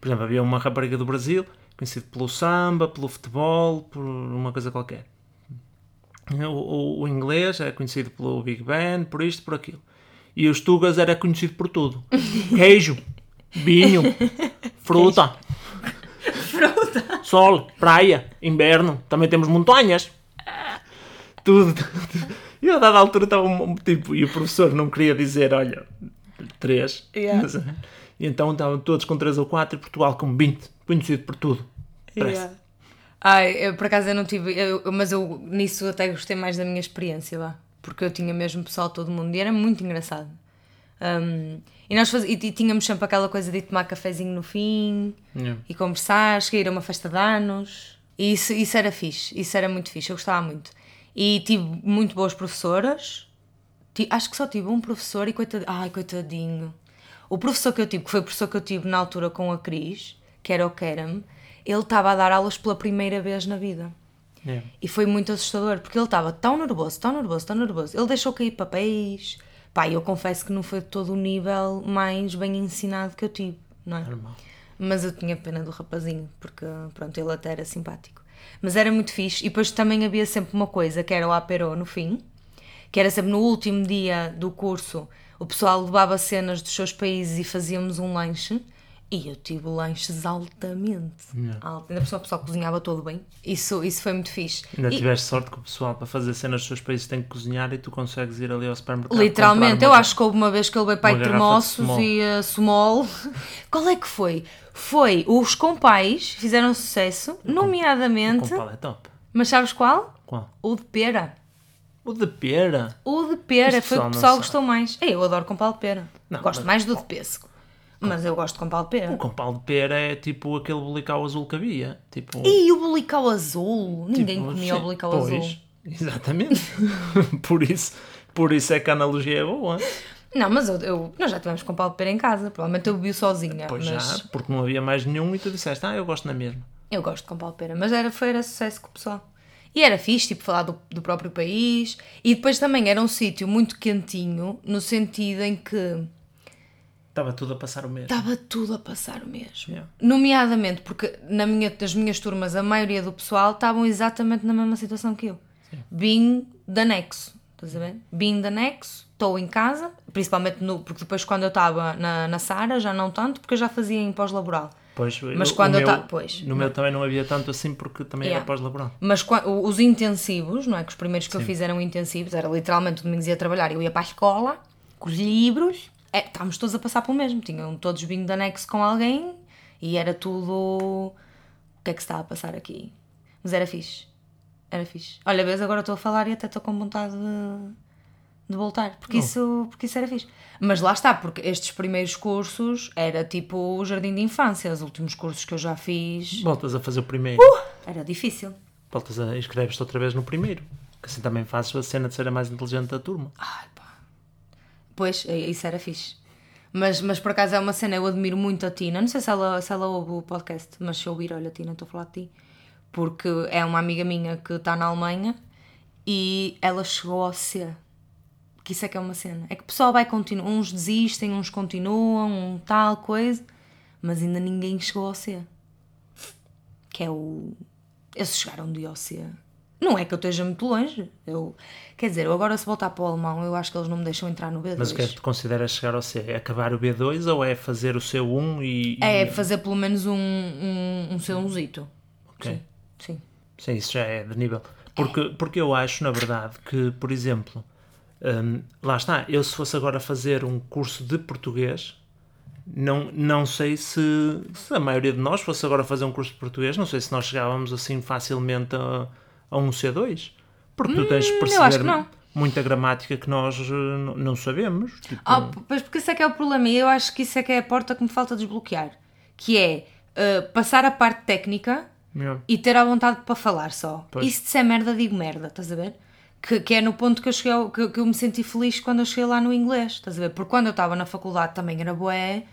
Speaker 2: Por exemplo, havia uma rapariga do Brasil conhecido pelo samba, pelo futebol, por uma coisa qualquer. O, o, o, inglês era conhecido pelo Big Ben, por isto, por aquilo. E os tugas era conhecido por tudo. [laughs] Queijo, vinho, fruta. [laughs]
Speaker 1: Fruta.
Speaker 2: Sol, praia, inverno. Também temos montanhas tudo. E a dada altura estava um, tipo, e o professor não queria dizer, olha, três.
Speaker 1: Yeah.
Speaker 2: Mas, e então estavam todos com três ou quatro e Portugal com 20, conhecido por tudo.
Speaker 1: Yeah. Ai, eu, por acaso eu não tive, eu, mas eu nisso até gostei mais da minha experiência lá, porque eu tinha mesmo pessoal todo mundo e era muito engraçado. Um, e nós faz, e, e, tínhamos sempre aquela coisa de tomar cafezinho no fim
Speaker 2: yeah.
Speaker 1: e conversar, cheguei a uma festa de anos. E isso, isso era fixe, isso era muito fixe, eu gostava muito. E tive muito boas professoras, Acho que só tive um professor e coitadinho. Ai, coitadinho. O professor que eu tive, que foi o professor que eu tive na altura com a Cris, que era o Kerem, ele estava a dar aulas pela primeira vez na vida.
Speaker 2: Yeah.
Speaker 1: E foi muito assustador, porque ele estava tão nervoso, tão nervoso, tão nervoso. Ele deixou cair papéis. Pá, eu confesso que não foi de todo o nível mais bem ensinado que eu tive, não é?
Speaker 2: Normal.
Speaker 1: Mas eu tinha pena do rapazinho, porque pronto, ele até era simpático. Mas era muito fixe. E depois também havia sempre uma coisa, que era o aperô no fim, que era sempre no último dia do curso, o pessoal levava cenas dos seus países e fazíamos um lanche. E eu tive lanches altamente.
Speaker 2: Yeah.
Speaker 1: Alto. Ainda por cima o pessoal cozinhava todo bem. Isso, isso foi muito fixe.
Speaker 2: Ainda
Speaker 1: E-
Speaker 2: tiveste sorte que o pessoal para fazer cenas dos seus países tem que cozinhar e tu consegues ir ali ao supermercado.
Speaker 1: Literalmente, eu
Speaker 2: uma-
Speaker 1: acho que houve uma vez que ele veio para termossos e uh, small. [laughs] Qual é que foi? Foi os compais fizeram sucesso, nomeadamente.
Speaker 2: Com pau é top.
Speaker 1: Mas sabes qual?
Speaker 2: Qual?
Speaker 1: O de pera.
Speaker 2: O de pera.
Speaker 1: O de pera foi o que o pessoal gostou mais. É, eu adoro com pau de pera.
Speaker 2: Não,
Speaker 1: gosto
Speaker 2: mas-
Speaker 1: mais do de pêssego. Mas eu gosto com pau de pera.
Speaker 2: O com pau de pera é tipo aquele bulical azul que havia. Tipo,
Speaker 1: E o bulical azul? Ninguém
Speaker 2: tipo,
Speaker 1: comia o
Speaker 2: sim,
Speaker 1: bulical
Speaker 2: pois,
Speaker 1: azul.
Speaker 2: Exatamente. [laughs] por, isso, por isso é que a analogia é boa.
Speaker 1: Não, mas eu, eu- nós já tivemos com pau de pera em casa. Provavelmente eu bebi sozinha.
Speaker 2: Pois
Speaker 1: mas
Speaker 2: já, porque não havia mais nenhum e tu disseste, ah, eu gosto na mesma.
Speaker 1: Eu gosto com pau de pera, mas era, foi, era sucesso com o pessoal. E era fixe, tipo, falar do, do próprio país. E depois também era um sítio muito quentinho, no sentido em que
Speaker 2: Estava tudo a passar o mesmo.
Speaker 1: estava tudo a passar o mesmo.
Speaker 2: Yeah.
Speaker 1: Nomeadamente porque na minha, nas minhas turmas a maioria do pessoal estavam exatamente na mesma situação que eu. Vim de anexo, estás a ver? Vim de anexo, estou em casa, principalmente no, porque depois quando eu estava na, na Sara já não tanto, porque eu já fazia em pós-laboral.
Speaker 2: Pois,
Speaker 1: Mas quando eu ta- pois,
Speaker 2: No meu também não havia tanto assim porque também
Speaker 1: Yeah.
Speaker 2: era pós-laboral.
Speaker 1: Mas os intensivos, não é? Que os primeiros que eu fiz eram intensivos, era literalmente o domingo ia trabalhar, eu ia para a escola com os livros, é, estávamos todos a passar pelo mesmo, tinham todos vindo de anexo com alguém e era tudo. O que é que se está a passar aqui? Mas era fixe, era fixe. Olha, vês, agora estou a falar e até estou com vontade de, de voltar, porque, isso, porque isso era fixe. Mas lá está, porque estes primeiros cursos era tipo o jardim de infância, os últimos cursos que eu já fiz,
Speaker 2: Voltas a fazer o primeiro.
Speaker 1: Uh! era difícil.
Speaker 2: Voltas a inscreves-te outra vez no primeiro. Que assim também fazes a cena de ser a mais inteligente da turma.
Speaker 1: Ai, pá. Pois, é- isso era fixe. Mas, mas por acaso é uma cena, eu admiro muito a Tina. Não sei se ela, se ela ouve o podcast, mas se ouvir, olha, Tina, estou a falar de ti. Porque é uma amiga minha que está na Alemanha e ela chegou ao C. Que isso é que é uma cena. É que o pessoal vai continuar. Uns desistem, uns continuam, um tal coisa, mas ainda ninguém chegou ao C. Que é o. Eles chegaram dia ao C. Não é que eu esteja muito longe. Eu, quer dizer, eu agora se voltar para o alemão, eu acho que eles não me deixam entrar no B2.
Speaker 2: Mas o que é que tu consideras chegar ao C? É acabar o B2 ou é fazer o C1 e.
Speaker 1: É
Speaker 2: e-
Speaker 1: fazer pelo menos um, um, um C1zito.
Speaker 2: Ok.
Speaker 1: Sim.
Speaker 2: Sim, isso já é de nível. Porque, porque eu acho, na verdade, que, por exemplo, hum, lá está, eu se fosse agora fazer um curso de português, não, não sei se, se a maioria de nós fosse agora fazer um curso de português, não sei se nós chegávamos assim facilmente a, a um C2. Porque tu tens de
Speaker 1: Hum,
Speaker 2: perceber muita gramática que nós eh, não- sabemos. Tipo,
Speaker 1: Ah, pois porque isso é que é o problema. E eu acho que isso é que é a porta que me falta desbloquear. Que é uh, passar a parte técnica
Speaker 2: yeah.
Speaker 1: e ter à vontade para falar só.
Speaker 2: Pois.
Speaker 1: E se disser merda, digo merda, estás a ver? Que, que é no ponto que eu, cheguei ao- que, que eu me senti feliz quando eu cheguei lá no inglês, estás a ver? Porque quando eu estava na faculdade também era boé,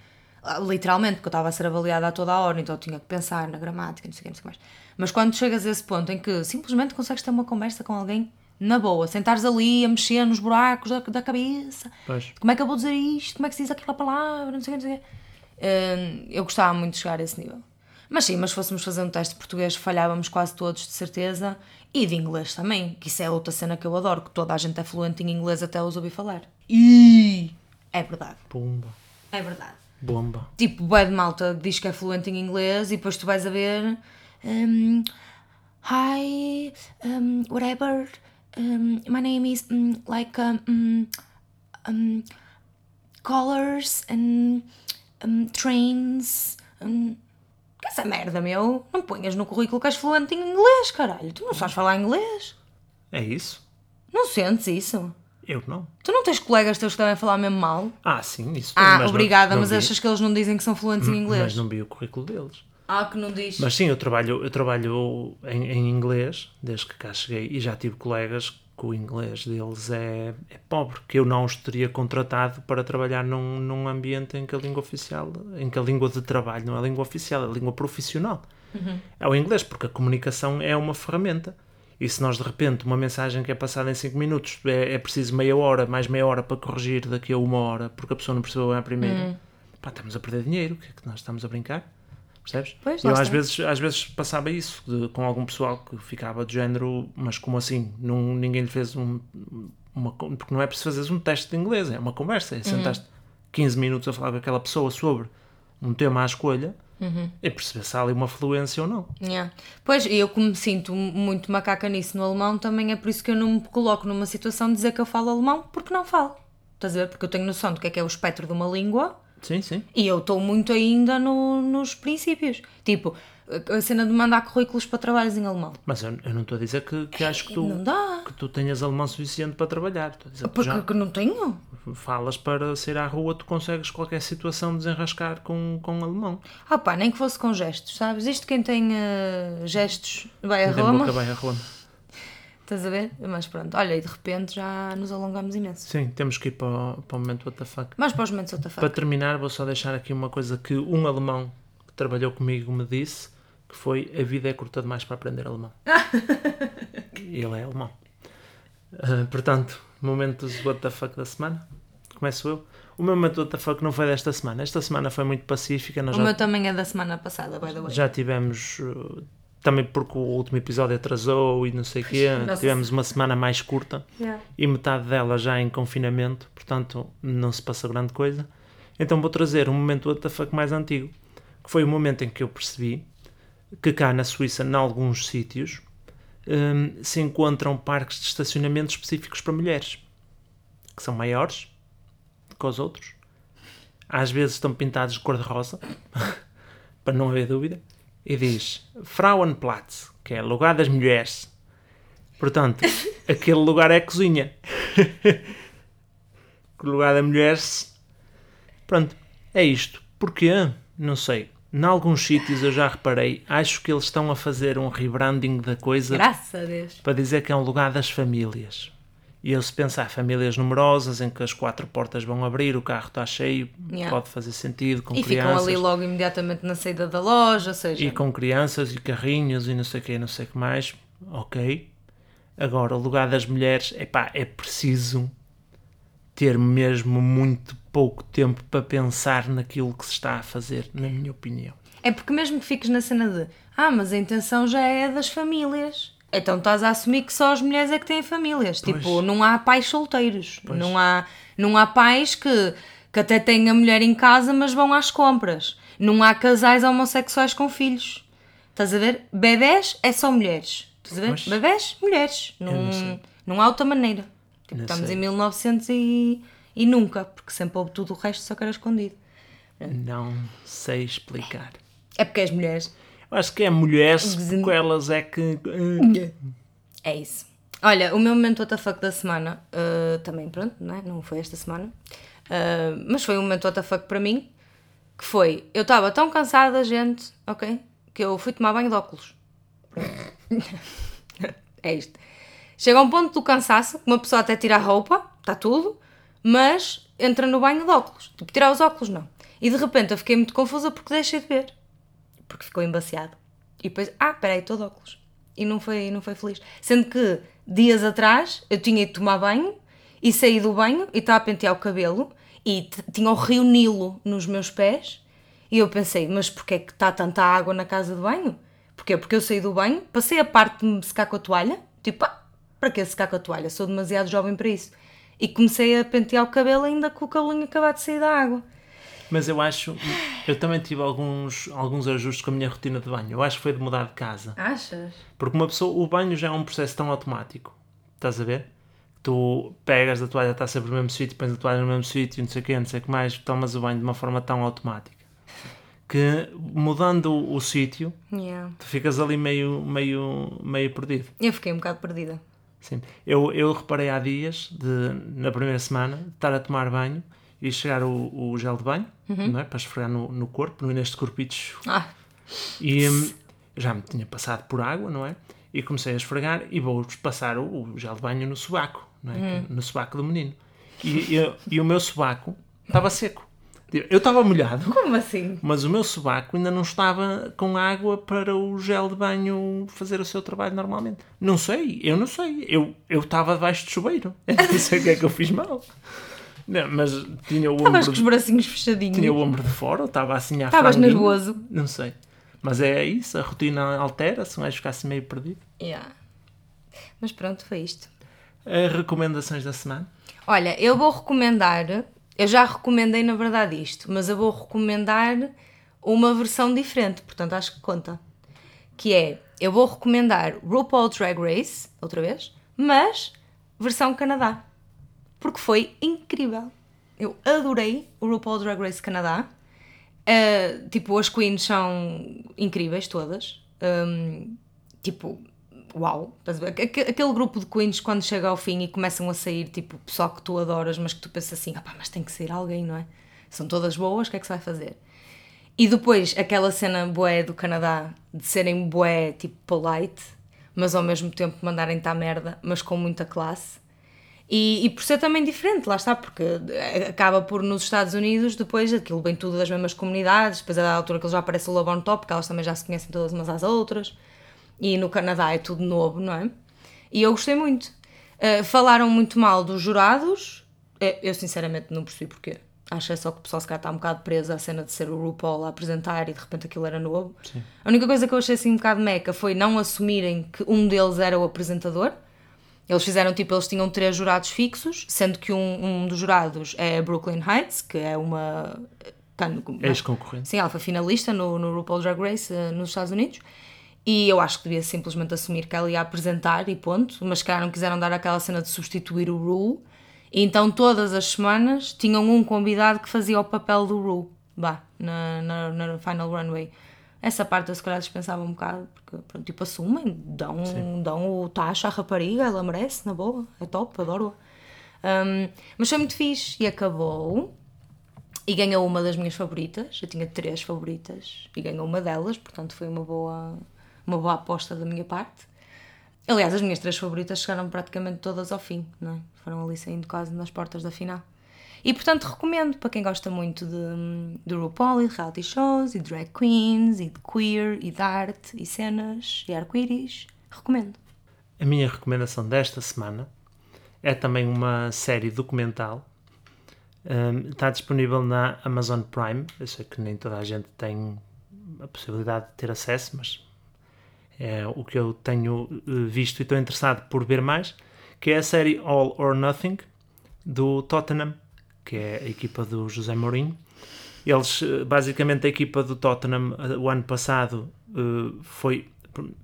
Speaker 1: literalmente, porque eu estava a ser avaliada a toda a hora, então eu tinha que pensar na gramática, não sei o que, não sei o que mais. Mas quando chegas a esse ponto em que simplesmente consegues ter uma conversa com alguém na boa, sentares ali a mexer nos buracos da, da cabeça,
Speaker 2: Pois.
Speaker 1: como é que eu vou dizer isto, como é que se diz aquela palavra, não sei o que, não sei o quê. Hum, eu gostava muito de chegar a esse nível. Mas sim, mas se fôssemos fazer um teste de português, falhávamos quase todos, de certeza. E de inglês também, que isso é outra cena que eu adoro, que toda a gente é fluente em inglês até os ouvir falar. E é verdade,
Speaker 2: Pumba.
Speaker 1: é verdade.
Speaker 2: Bomba.
Speaker 1: Tipo, bué de malta diz que é fluente em inglês e depois tu vais a ver... hum, Hi, um, whatever, um, my name is um, like um, um, um, colors and um, trains. Um, que essa merda, meu? Não ponhas no currículo que és fluente em inglês, caralho. Tu não sabes falar inglês.
Speaker 2: É isso?
Speaker 1: Não sentes isso?
Speaker 2: Eu não.
Speaker 1: Tu não tens colegas teus que devem falar mesmo mal?
Speaker 2: Ah, sim, isso
Speaker 1: Ah,
Speaker 2: mas não-
Speaker 1: obrigada,
Speaker 2: não
Speaker 1: mas
Speaker 2: vi.
Speaker 1: achas que eles não dizem que são fluentes em inglês?
Speaker 2: Mas não vi o currículo deles.
Speaker 1: Ah, que não diz.
Speaker 2: Mas sim, eu trabalho, eu trabalho em, em inglês desde que cá cheguei e já tive colegas que o inglês deles é, é pobre, que eu não os teria contratado para trabalhar num, num ambiente em que a língua oficial, em que a língua de trabalho não é a língua oficial, é a língua profissional. É o inglês, porque a comunicação é uma ferramenta. E se nós de repente uma mensagem que é passada em 5 minutos é, é preciso meia hora, mais meia hora para corrigir daqui a uma hora, porque a pessoa não percebeu bem a primeira, pá, estamos a perder dinheiro, o que é que nós estamos a brincar? Percebes?
Speaker 1: Pois,
Speaker 2: eu às vezes, às vezes passava isso de- com algum pessoal que ficava de género, mas como assim? Não, ninguém lhe fez um. Uma, porque não é preciso fazeres um teste de inglês, é uma conversa. É sentaste 15 minutos a falar com aquela pessoa sobre um tema à escolha e perceber se há ali uma fluência ou não.
Speaker 1: Yeah. Pois, eu como me sinto muito macaca nisso no alemão, também é por isso que eu não me coloco numa situação de dizer que eu falo alemão, porque não falo. Estás a ver? Porque eu tenho noção do que é que é o espectro de uma língua
Speaker 2: Sim, sim.
Speaker 1: e eu estou muito ainda no- nos princípios. Tipo, a cena de mandar currículos para trabalhos em alemão.
Speaker 2: Mas eu, eu não estou a dizer que, que acho que tu, que tu tenhas alemão suficiente para trabalhar. Estou
Speaker 1: Porque
Speaker 2: já
Speaker 1: que não tenho.
Speaker 2: falas para sair à rua, tu consegues qualquer situação desenrascar com, com alemão.
Speaker 1: Ah pá, nem que fosse com gestos, sabes? Isto quem tem eh, gestos vai a
Speaker 2: Tem
Speaker 1: Roma.
Speaker 2: boca vai a Roma.
Speaker 1: Estás a ver? Mas pronto, olha, e de repente já nos alongamos imenso.
Speaker 2: Sim, temos que ir para, o- para o momento WTF.
Speaker 1: Mas para os momentos outra
Speaker 2: Para terminar, vou só deixar aqui uma coisa que um alemão que trabalhou comigo me disse, que foi a vida é curta demais para aprender alemão. [laughs] ele é alemão. Ah, portanto, momentos WTF da semana. Começo eu. O meu momento WTF não foi desta semana. Esta semana foi muito pacífica. Nós
Speaker 1: O
Speaker 2: já,
Speaker 1: meu também é da semana passada, by the way.
Speaker 2: já tivemos... uh, Também porque o último episódio atrasou e não sei o quê.
Speaker 1: Nossa.
Speaker 2: Tivemos uma semana mais curta
Speaker 1: Yeah.
Speaker 2: e metade dela já em confinamento, portanto não se passa grande coisa. Então vou trazer um momento WTF mais antigo, que foi o momento em que eu percebi que cá na Suíça, em alguns sítios, hum, se encontram parques de estacionamento específicos para mulheres, que são maiores que os outros. Às vezes estão pintados de cor-de-rosa, [laughs] para não haver dúvida, e diz Frauenplatz, que é lugar das mulheres. Portanto, [laughs] aquele lugar é a cozinha. [laughs] o lugar da mulher. Pronto, é isto. Porquê? Não sei. Em alguns sítios eu já reparei, acho que eles estão a fazer um rebranding da coisa
Speaker 1: Graças a Deus.
Speaker 2: para dizer que é um lugar das famílias. E eu se pensar famílias numerosas em que as quatro portas vão abrir, o carro está cheio,
Speaker 1: Yeah.
Speaker 2: pode fazer sentido com
Speaker 1: E ficam
Speaker 2: crianças.
Speaker 1: ali logo imediatamente na saída da loja, ou seja,
Speaker 2: E com crianças e carrinhos e não sei o que, não sei o que mais. Ok. Agora, o lugar das mulheres, epá, é preciso ter mesmo muito pouco tempo para pensar naquilo que se está a fazer, na minha opinião.
Speaker 1: É porque mesmo que fiques na cena de ah, mas a intenção já é das famílias. Então estás a assumir que só as mulheres é que têm famílias. Tipo, não há pais solteiros. Não há, não há pais que, que até têm a mulher em casa, mas vão às compras. Não há casais homossexuais com filhos. Estás a ver? Bebés é só mulheres. Estás a ver?
Speaker 2: Pois.
Speaker 1: Bebés, mulheres. Não,
Speaker 2: não
Speaker 1: há outra maneira. Tipo, estamos
Speaker 2: sei.
Speaker 1: em 1900 e, e nunca, porque sempre houve tudo o resto, só que era escondido.
Speaker 2: Não sei explicar.
Speaker 1: É porque as mulheres
Speaker 2: Eu acho que é mulheres, porque elas é que.
Speaker 1: É isso. Olha, o meu momento WTF da semana, uh, também pronto, não, é? não foi esta semana, uh, mas foi um momento WTF para mim, que foi, eu estava tão cansada, gente, ok, que eu fui tomar banho de óculos. [laughs] é isto. Chega a um ponto do cansaço, uma pessoa até tira a roupa, está tudo, mas entra no banho de óculos. Tipo, tirar os óculos, não. E de repente eu fiquei muito confusa porque deixei de ver. Porque ficou embaciado. E depois, ah, peraí, estou de óculos. E não foi, não foi feliz. Sendo que dias atrás eu tinha ido tomar banho e saí do banho e estava a pentear o cabelo e tinha o rio Nilo nos meus pés. E eu pensei, mas porquê é que está tanta água na casa de banho? Porquê? Porque eu saí do banho, passei a parte de me secar com a toalha, tipo, ah, para que secar com a toalha? Sou demasiado jovem para isso. E comecei a pentear o cabelo ainda com o cabelinho acabado de sair da água.
Speaker 2: Mas eu acho. Eu também tive alguns, alguns ajustes com a minha rotina de banho. Eu acho que foi de mudar de casa.
Speaker 1: Achas?
Speaker 2: Porque uma pessoa, o banho já é um processo tão automático. Estás a ver? Tu pegas a toalha, está sempre no mesmo sítio, pões a toalha no mesmo sítio, não sei o quê, não sei o que mais, tomas o banho de uma forma tão automática que mudando o, o sítio,
Speaker 1: Yeah.
Speaker 2: tu ficas ali meio, meio, meio perdido.
Speaker 1: Eu fiquei um bocado perdida.
Speaker 2: Sim. Eu, eu reparei há dias, de, na primeira semana, de estar a tomar banho e chegar o, o gel de banho, não é? para esfregar no, no corpo, neste corpitos
Speaker 1: Ah,
Speaker 2: e hum, já me tinha passado por água, não é? E comecei a esfregar e vou passar o, o gel de banho no sobaco, não é? no sobaco do menino. E, e, e o meu sobaco estava seco. Eu estava molhado,
Speaker 1: Como assim?
Speaker 2: mas o meu sobaco ainda não estava com água para o gel de banho fazer o seu trabalho normalmente. Não sei, eu não sei. Eu eu estava debaixo de chuveiro. [laughs] Eu não sei o que é que eu fiz mal. Não, mas tinha o
Speaker 1: Estavas com os bracinhos fechadinhos.
Speaker 2: tinha o ombro de fora, ou estava assim à
Speaker 1: Estavas nervoso.
Speaker 2: Não sei. Mas é isso, a rotina altera-se, um gajo ficasse meio perdido.
Speaker 1: Yeah. Mas pronto, foi isto.
Speaker 2: As recomendações da semana?
Speaker 1: Olha, eu vou recomendar, eu já recomendei na verdade isto, mas eu vou recomendar uma versão diferente, portanto acho que conta. Que é, eu vou recomendar RuPaul Drag Race, outra vez, mas versão Canadá. Porque foi incrível. Eu adorei o RuPaul Drag Race Canadá. Uh, tipo, as queens são incríveis todas. Um, tipo, uau. Aquele grupo de queens quando chega ao fim e começam a sair, tipo, pessoal que tu adoras, mas que tu pensas assim, "Opá, mas tem que sair alguém, não é? São todas boas, o que é que se vai fazer? E depois aquela cena boé do Canadá de serem boé tipo polite, mas ao mesmo tempo mandarem-te à merda, mas com muita classe. E, e por ser também diferente, lá está, porque acaba por nos Estados Unidos, depois aquilo vem tudo das mesmas comunidades, depois a da altura que já aparece o Love on Top, que elas também já se conhecem todas umas às outras, e no Canadá é tudo novo, não é? E eu gostei muito. Uh, falaram muito mal dos jurados, Eh, eu sinceramente não percebi porquê. Acho é só que o pessoal se calhar está um bocado preso à cena de ser o RuPaul a apresentar e de repente aquilo era novo. A única coisa que eu achei assim um bocado meca foi não assumirem que um deles era o apresentador. Eles fizeram tipo, eles tinham três jurados fixos, sendo que um, um dos jurados é Brooklyn Heights, que é uma. can-
Speaker 2: Ex-concorrente.
Speaker 1: Sim, ela foi finalista no, no RuPaul Drag Race eh, nos Estados Unidos. E eu acho que devia simplesmente assumir que ela ia apresentar e ponto. Mas calhar não quiseram dar aquela cena de substituir o Ru. Então todas as semanas tinham um convidado que fazia o papel do Ru. Bah, na, na, na Final Runway. Essa parte eu se calhar dispensava um bocado, porque pronto, tipo, assumem, dão, dão o tacho à rapariga, ela merece, na boa, é top, adoro-a. Um, mas foi muito fixe e acabou e ganhou uma das minhas favoritas. Eu tinha três favoritas e ganhou uma delas, portanto foi uma boa, uma boa aposta da minha parte. Aliás, as minhas três favoritas chegaram praticamente todas ao fim, não é? Foram ali saindo quase nas portas da final. E portanto recomendo para quem gosta muito de, de RuPaul e reality shows e drag queens e de queer e de arte e cenas e arco-íris. Recomendo.
Speaker 2: A minha recomendação desta semana é também uma série documental. Um, está disponível na Amazon Prime. Eu sei que nem toda a gente tem a possibilidade de ter acesso, mas é o que eu tenho eh, visto e estou interessado por ver mais, que é a série All or Nothing do Tottenham, que é a equipa do José Mourinho. Eles, eh, basicamente, a equipa do Tottenham, eh, o ano passado, foi,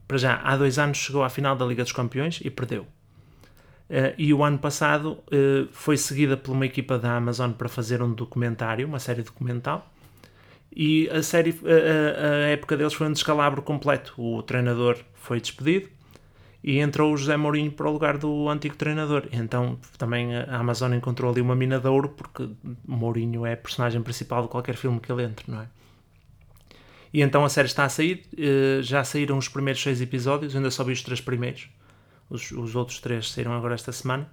Speaker 2: para já, há dois anos chegou à final da Liga dos Campeões e perdeu. E o ano passado foi seguida por uma equipa da Amazon para fazer um documentário, uma série documental. E a série, a, a- época deles foi um descalabro completo. O treinador foi despedido e entrou o José Mourinho para o lugar do antigo treinador. Então também a Amazon encontrou ali uma mina de ouro, porque Mourinho é a personagem principal de qualquer filme que ele entre, não é? E então a série está a sair, eh, já saíram os primeiros seis episódios, ainda só vi os três primeiros, os, os outros três saíram agora esta semana.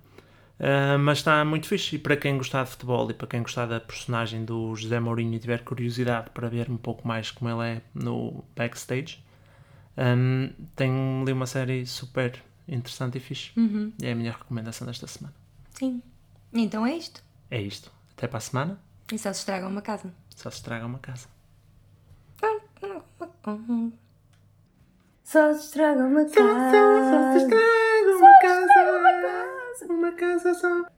Speaker 2: Uh, mas está muito fixe. E para quem gostar de futebol e para quem gostar da personagem do José Mourinho e tiver curiosidade para ver um pouco mais como ele é no backstage, um, tem ali uma série super interessante e fixe. É a minha recomendação desta semana.
Speaker 1: Sim. Então é isto.
Speaker 2: É isto. Até para a semana.
Speaker 1: E só se estraga uma casa.
Speaker 2: Só se estraga uma casa.
Speaker 1: Só se estraga uma casa.
Speaker 2: uma casa. Uma casa só.